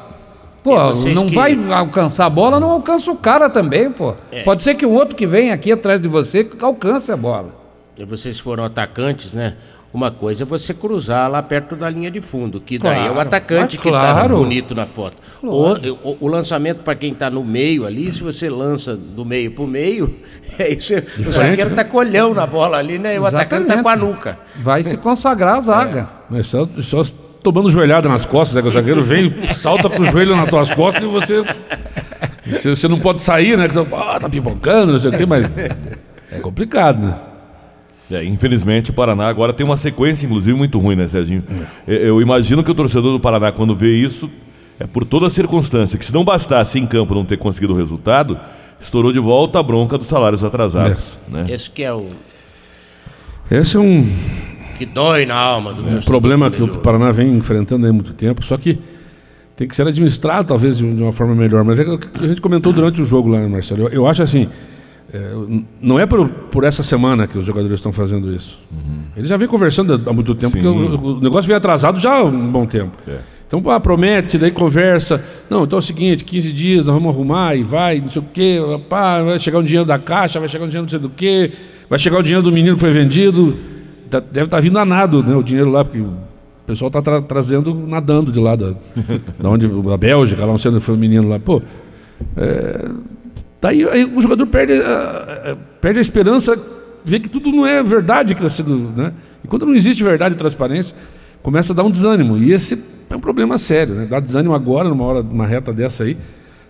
[SPEAKER 3] Pô, não
[SPEAKER 4] que-
[SPEAKER 3] vai alcançar a bola, não alcança o cara também, pô.
[SPEAKER 4] É.
[SPEAKER 3] Pode ser que um outro que vem aqui atrás de você alcance a bola.
[SPEAKER 4] E vocês foram atacantes, né? Uma coisa é você cruzar lá perto da linha de fundo, que daí é o
[SPEAKER 3] Claro,
[SPEAKER 4] atacante
[SPEAKER 3] mas
[SPEAKER 4] que tá
[SPEAKER 3] claro.
[SPEAKER 4] bonito na foto. O, o- o lançamento para quem tá no meio ali, se você lança do meio pro meio, é isso. o zagueiro
[SPEAKER 5] né?
[SPEAKER 4] tá colhão na bola ali, né? E o atacante tá com a nuca.
[SPEAKER 3] Vai se consagrar a zaga.
[SPEAKER 5] Mas só, só tomando joelhada nas costas, né? Que o zagueiro vem, salta pro joelho nas tuas costas e você. Você, você não pode sair, né? Que você, ah, tá pipocando, não sei o quê, mas. É complicado, né?
[SPEAKER 2] É, infelizmente o Paraná agora tem uma sequência, inclusive, muito ruim, né, Serginho? Eu, eu imagino que o torcedor do Paraná, quando vê isso, é por toda a circunstância, que se não bastasse em campo não ter conseguido o resultado, estourou de volta a bronca dos salários atrasados. Né?
[SPEAKER 4] Esse que é o
[SPEAKER 5] Esse é um,
[SPEAKER 4] que dói na alma do
[SPEAKER 5] um
[SPEAKER 4] torcedor
[SPEAKER 5] problema que o. Paraná vem enfrentando há muito tempo, só que tem que ser administrado talvez de um- de uma forma melhor. Mas é o que a gente comentou durante o jogo lá, né, Marcelo? Eu, eu acho assim, é, não é por, por essa semana que os jogadores estão fazendo isso. Eles já vêm conversando há muito tempo, porque o, o negócio vem atrasado já há um bom tempo.
[SPEAKER 2] É.
[SPEAKER 5] Então, ah, promete, daí conversa. Não, então é o seguinte, 15 dias nós vamos arrumar e vai, não sei o quê, pá, vai chegar um dinheiro da caixa, vai chegar um dinheiro não sei do quê, vai chegar o dinheiro do menino que foi vendido. Tá- deve estar vindo a nado, né, o dinheiro lá, porque o pessoal está trazendo nadando de lá, da, da onde, da Bélgica, lá não sei onde foi o menino lá. Pô, é, daí aí o jogador perde a, perde a esperança, vê que tudo não é verdade que está sendo. Né? E quando não existe verdade e transparência, começa a dar um desânimo. E esse é um problema sério. Né? Dá desânimo agora, numa hora, numa reta dessa aí.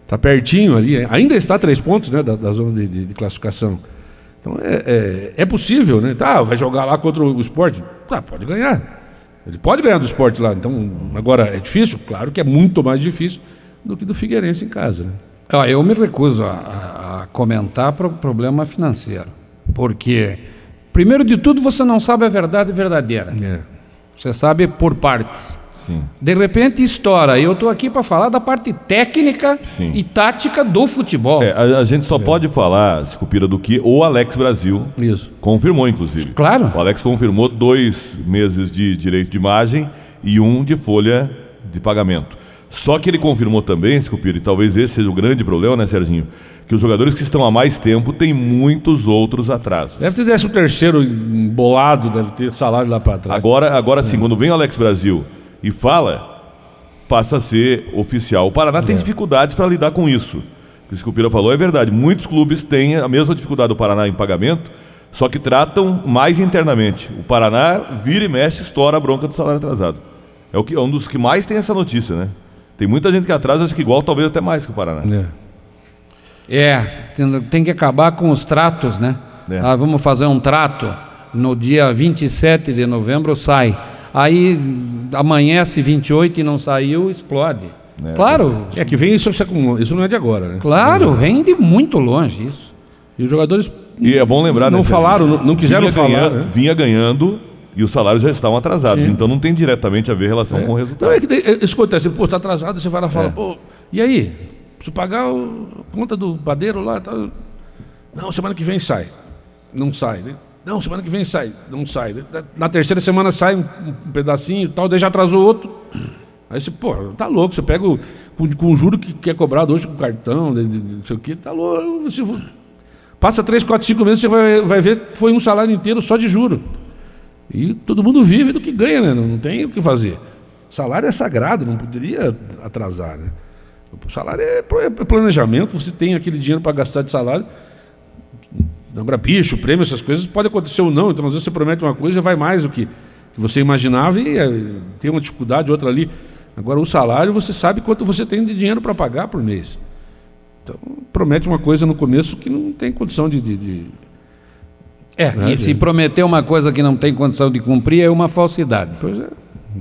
[SPEAKER 5] Está pertinho ali. Ainda está três pontos né, da, da zona de, de- de classificação. Então é, é, é possível, né? Tá, vai jogar lá contra o esporte? Tá, pode ganhar. Ele pode ganhar do esporte lá. Então, agora, é difícil? Claro que é muito mais difícil do que do Figueirense em casa. Né?
[SPEAKER 3] Ó, eu me recuso a, a- comentar para o problema financeiro. Porque, primeiro de tudo, você não sabe a verdade verdadeira.
[SPEAKER 5] É.
[SPEAKER 3] Você sabe por partes.
[SPEAKER 2] Sim.
[SPEAKER 3] De repente estoura. Eu estou aqui para falar da parte técnica
[SPEAKER 2] Sim.
[SPEAKER 3] e tática do futebol.
[SPEAKER 2] É, a, a gente só pode falar, Escupira, do que o Alex Brasil
[SPEAKER 5] Isso.
[SPEAKER 2] confirmou, inclusive.
[SPEAKER 3] Claro.
[SPEAKER 2] O Alex confirmou dois meses de direito de imagem e um de folha de pagamento. Só que ele confirmou também, Escupira, e talvez esse seja o grande problema, né, Serginho? Que os jogadores que estão há mais tempo têm muitos outros atrasos.
[SPEAKER 5] Deve ter décimo terceiro embolado, deve ter salário lá para trás.
[SPEAKER 2] Agora, agora sim, quando vem o Alex Brasil e fala, passa a ser oficial. O Paraná tem dificuldades para lidar com isso. O que o Escupira falou é verdade. Muitos clubes têm a mesma dificuldade do Paraná em pagamento, só que tratam mais internamente. O Paraná vira e mexe, estoura a bronca do salário atrasado. É, o que, é um dos que mais tem essa notícia, né? Tem muita gente que atrasa, acho que igual, talvez até mais que o Paraná.
[SPEAKER 5] É.
[SPEAKER 3] É, tem, tem que acabar com os tratos, né?
[SPEAKER 2] É.
[SPEAKER 3] Ah, vamos fazer um trato. No dia 27 de novembro sai. Aí amanhece 28 e não saiu, explode. Claro,
[SPEAKER 5] É que vem isso, isso não é de agora, né?
[SPEAKER 3] claro, vem de muito longe isso.
[SPEAKER 5] E os jogadores
[SPEAKER 2] E é bom lembrar,
[SPEAKER 5] não
[SPEAKER 2] né,
[SPEAKER 5] falaram, não, não quiseram
[SPEAKER 2] vinha
[SPEAKER 5] falar.
[SPEAKER 2] ganhando,
[SPEAKER 5] né?
[SPEAKER 2] vinha ganhando e os salários já estavam atrasados. Então não tem diretamente a ver relação com o resultado.
[SPEAKER 5] Não, é que é, isso acontece, pô, tá atrasado, você vai lá e fala, pô, e aí? Preciso pagar o, a conta do padeiro lá. Tá... Não, semana que vem sai. Não sai. né? Não, semana que vem sai. Não sai. Na- Na terceira semana sai um, um pedacinho e tal, daí já atrasou outro. Aí você, pô, tá louco, você pega o, com, com o juro que, que é cobrado hoje com o cartão, de, de- não sei o quê, tá louco. Você, passa três, quatro, cinco meses, você vai, vai ver que foi um salário inteiro só de juro. E todo mundo vive do que ganha, né? Não, tem o que fazer. Salário é sagrado, não poderia atrasar, né? O salário é é planejamento, você tem aquele dinheiro para gastar de salário. Lembra bicho, prêmio, essas coisas, pode acontecer ou não. Então, às vezes você promete uma coisa e vai mais do que, que você imaginava e é, tem uma dificuldade, outra ali. Agora, o salário, você sabe quanto você tem de dinheiro para pagar por mês. Então, promete uma coisa no começo que não tem condição de- de
[SPEAKER 3] É, e se prometer uma coisa que não tem condição de cumprir é uma falsidade.
[SPEAKER 5] Pois é.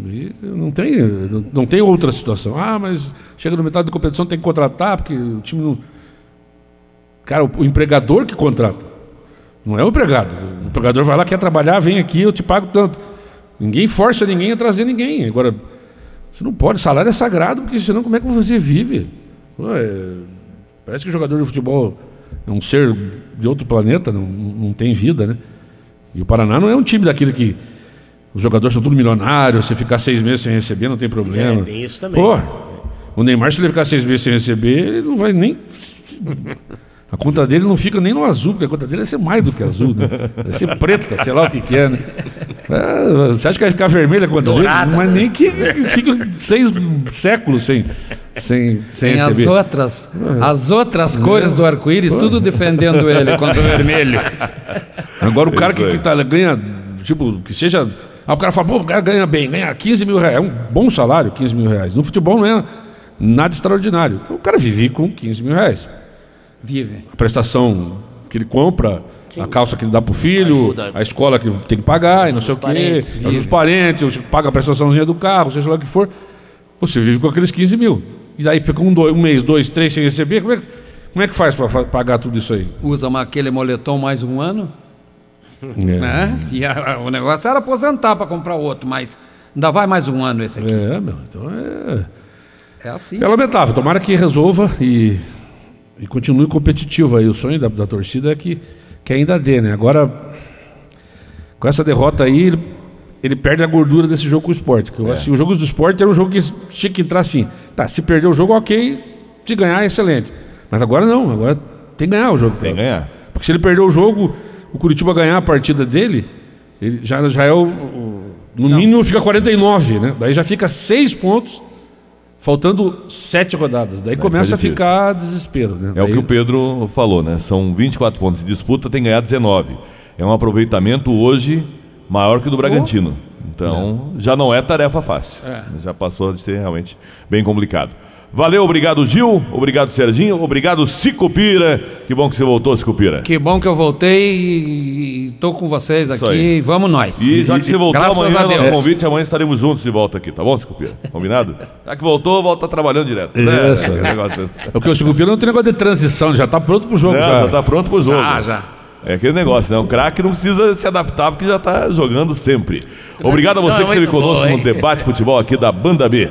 [SPEAKER 5] E não tem, não, não tem outra situação. Ah, mas chega no metade da competição tem que contratar, porque o time não. Cara, o, o empregador que contrata. Não é o empregado. O empregador vai lá, quer trabalhar, vem aqui, eu te pago tanto. Ninguém força ninguém a trazer ninguém. Agora, você não pode, salário é sagrado, porque senão como é que você vive? Pô, é, parece que o jogador de futebol é um ser de outro planeta, não, não tem vida, né? E o Paraná não é um time daquele que os jogadores são tudo milionários, você ficar seis meses sem receber não tem problema.
[SPEAKER 4] É, tem isso também.
[SPEAKER 5] Pô, o Neymar, se ele ficar seis meses sem receber, ele não vai nem. A conta dele não fica nem no azul, porque a conta dele vai ser mais do que azul, né? Vai ser preta, sei lá o que, que é, né? É, você acha que vai ficar vermelha a conta
[SPEAKER 4] Dourada.
[SPEAKER 5] dele? Mas nem que fica seis séculos sem, sem, sem
[SPEAKER 3] Tem as
[SPEAKER 5] receber.
[SPEAKER 3] outras, as outras cores do arco-íris, tudo defendendo ele contra o vermelho.
[SPEAKER 5] Agora o cara que,
[SPEAKER 2] aí.
[SPEAKER 5] que tá, ganha, tipo, que seja. Ah, o cara fala, pô, o cara ganha bem, ganha 15 mil reais. É um bom salário, 15 mil reais. No futebol não é nada extraordinário. Então o cara vive com 15 mil reais.
[SPEAKER 3] Vive.
[SPEAKER 5] A prestação que ele compra, a calça que ele dá pro filho,
[SPEAKER 4] Ajuda.
[SPEAKER 5] a escola que tem que pagar, e não sei o quê, os parentes, paga a prestaçãozinha do carro, seja lá o que for. Você vive com aqueles 15 mil. E daí fica um, dois- um mês, dois, três sem receber. Como é, que- como é que faz para pagar tudo isso aí?
[SPEAKER 3] Usa uma- aquele moletom mais um ano,
[SPEAKER 5] É.
[SPEAKER 3] né? E a- o negócio era aposentar para comprar outro, mas ainda vai mais um ano esse aqui.
[SPEAKER 5] É, meu, então é.
[SPEAKER 3] É assim.
[SPEAKER 5] É lamentável, tomara que resolva e, e continue competitivo aí. O sonho da, da torcida é que, que ainda dê, né? Agora, com essa derrota aí, ele, perde a gordura desse jogo com o esporte. Eu acho que o jogo do esporte era um jogo que tinha que entrar assim. Tá, se perder o jogo, ok. Se ganhar, excelente. Mas agora não, agora tem que ganhar o jogo.
[SPEAKER 2] Tem que ganhar.
[SPEAKER 5] Porque se ele perder o jogo, o Curitiba ganhar a partida dele, ele já, já é o. o- no mínimo fica 49, né? Daí já fica seis pontos, faltando sete rodadas. Daí começa a ficar desespero, né?
[SPEAKER 2] É o
[SPEAKER 5] Daí-
[SPEAKER 2] que o Pedro falou, né? São 24 pontos de disputa, tem que ganhar 19. É um aproveitamento hoje maior que o do Bragantino. Então, já não é tarefa fácil. Já passou de ser realmente bem complicado. Valeu, obrigado Gil, obrigado Serginho, obrigado Cicupira. Que bom que você voltou, Cicupira.
[SPEAKER 3] Que bom que eu voltei e estou com vocês aqui. Vamos nós.
[SPEAKER 2] E já que você voltou
[SPEAKER 3] Graças
[SPEAKER 2] amanhã, nosso
[SPEAKER 3] Deus.
[SPEAKER 2] convite, amanhã estaremos juntos de volta aqui, tá bom, Cicupira? Combinado? Já que voltou, volta trabalhando direto. né?
[SPEAKER 5] Isso.
[SPEAKER 2] Negócio-
[SPEAKER 5] É porque o Chicupira não tem negócio de transição, já tá pronto pro jogo.
[SPEAKER 2] Não,
[SPEAKER 5] já.
[SPEAKER 2] já tá pronto pro jogo.
[SPEAKER 3] Ah, já.
[SPEAKER 2] É aquele negócio, né? O craque não precisa se adaptar porque já tá jogando sempre. Obrigado a você que
[SPEAKER 4] é
[SPEAKER 2] esteve
[SPEAKER 4] muito
[SPEAKER 2] conosco no debate futebol aqui da Banda B.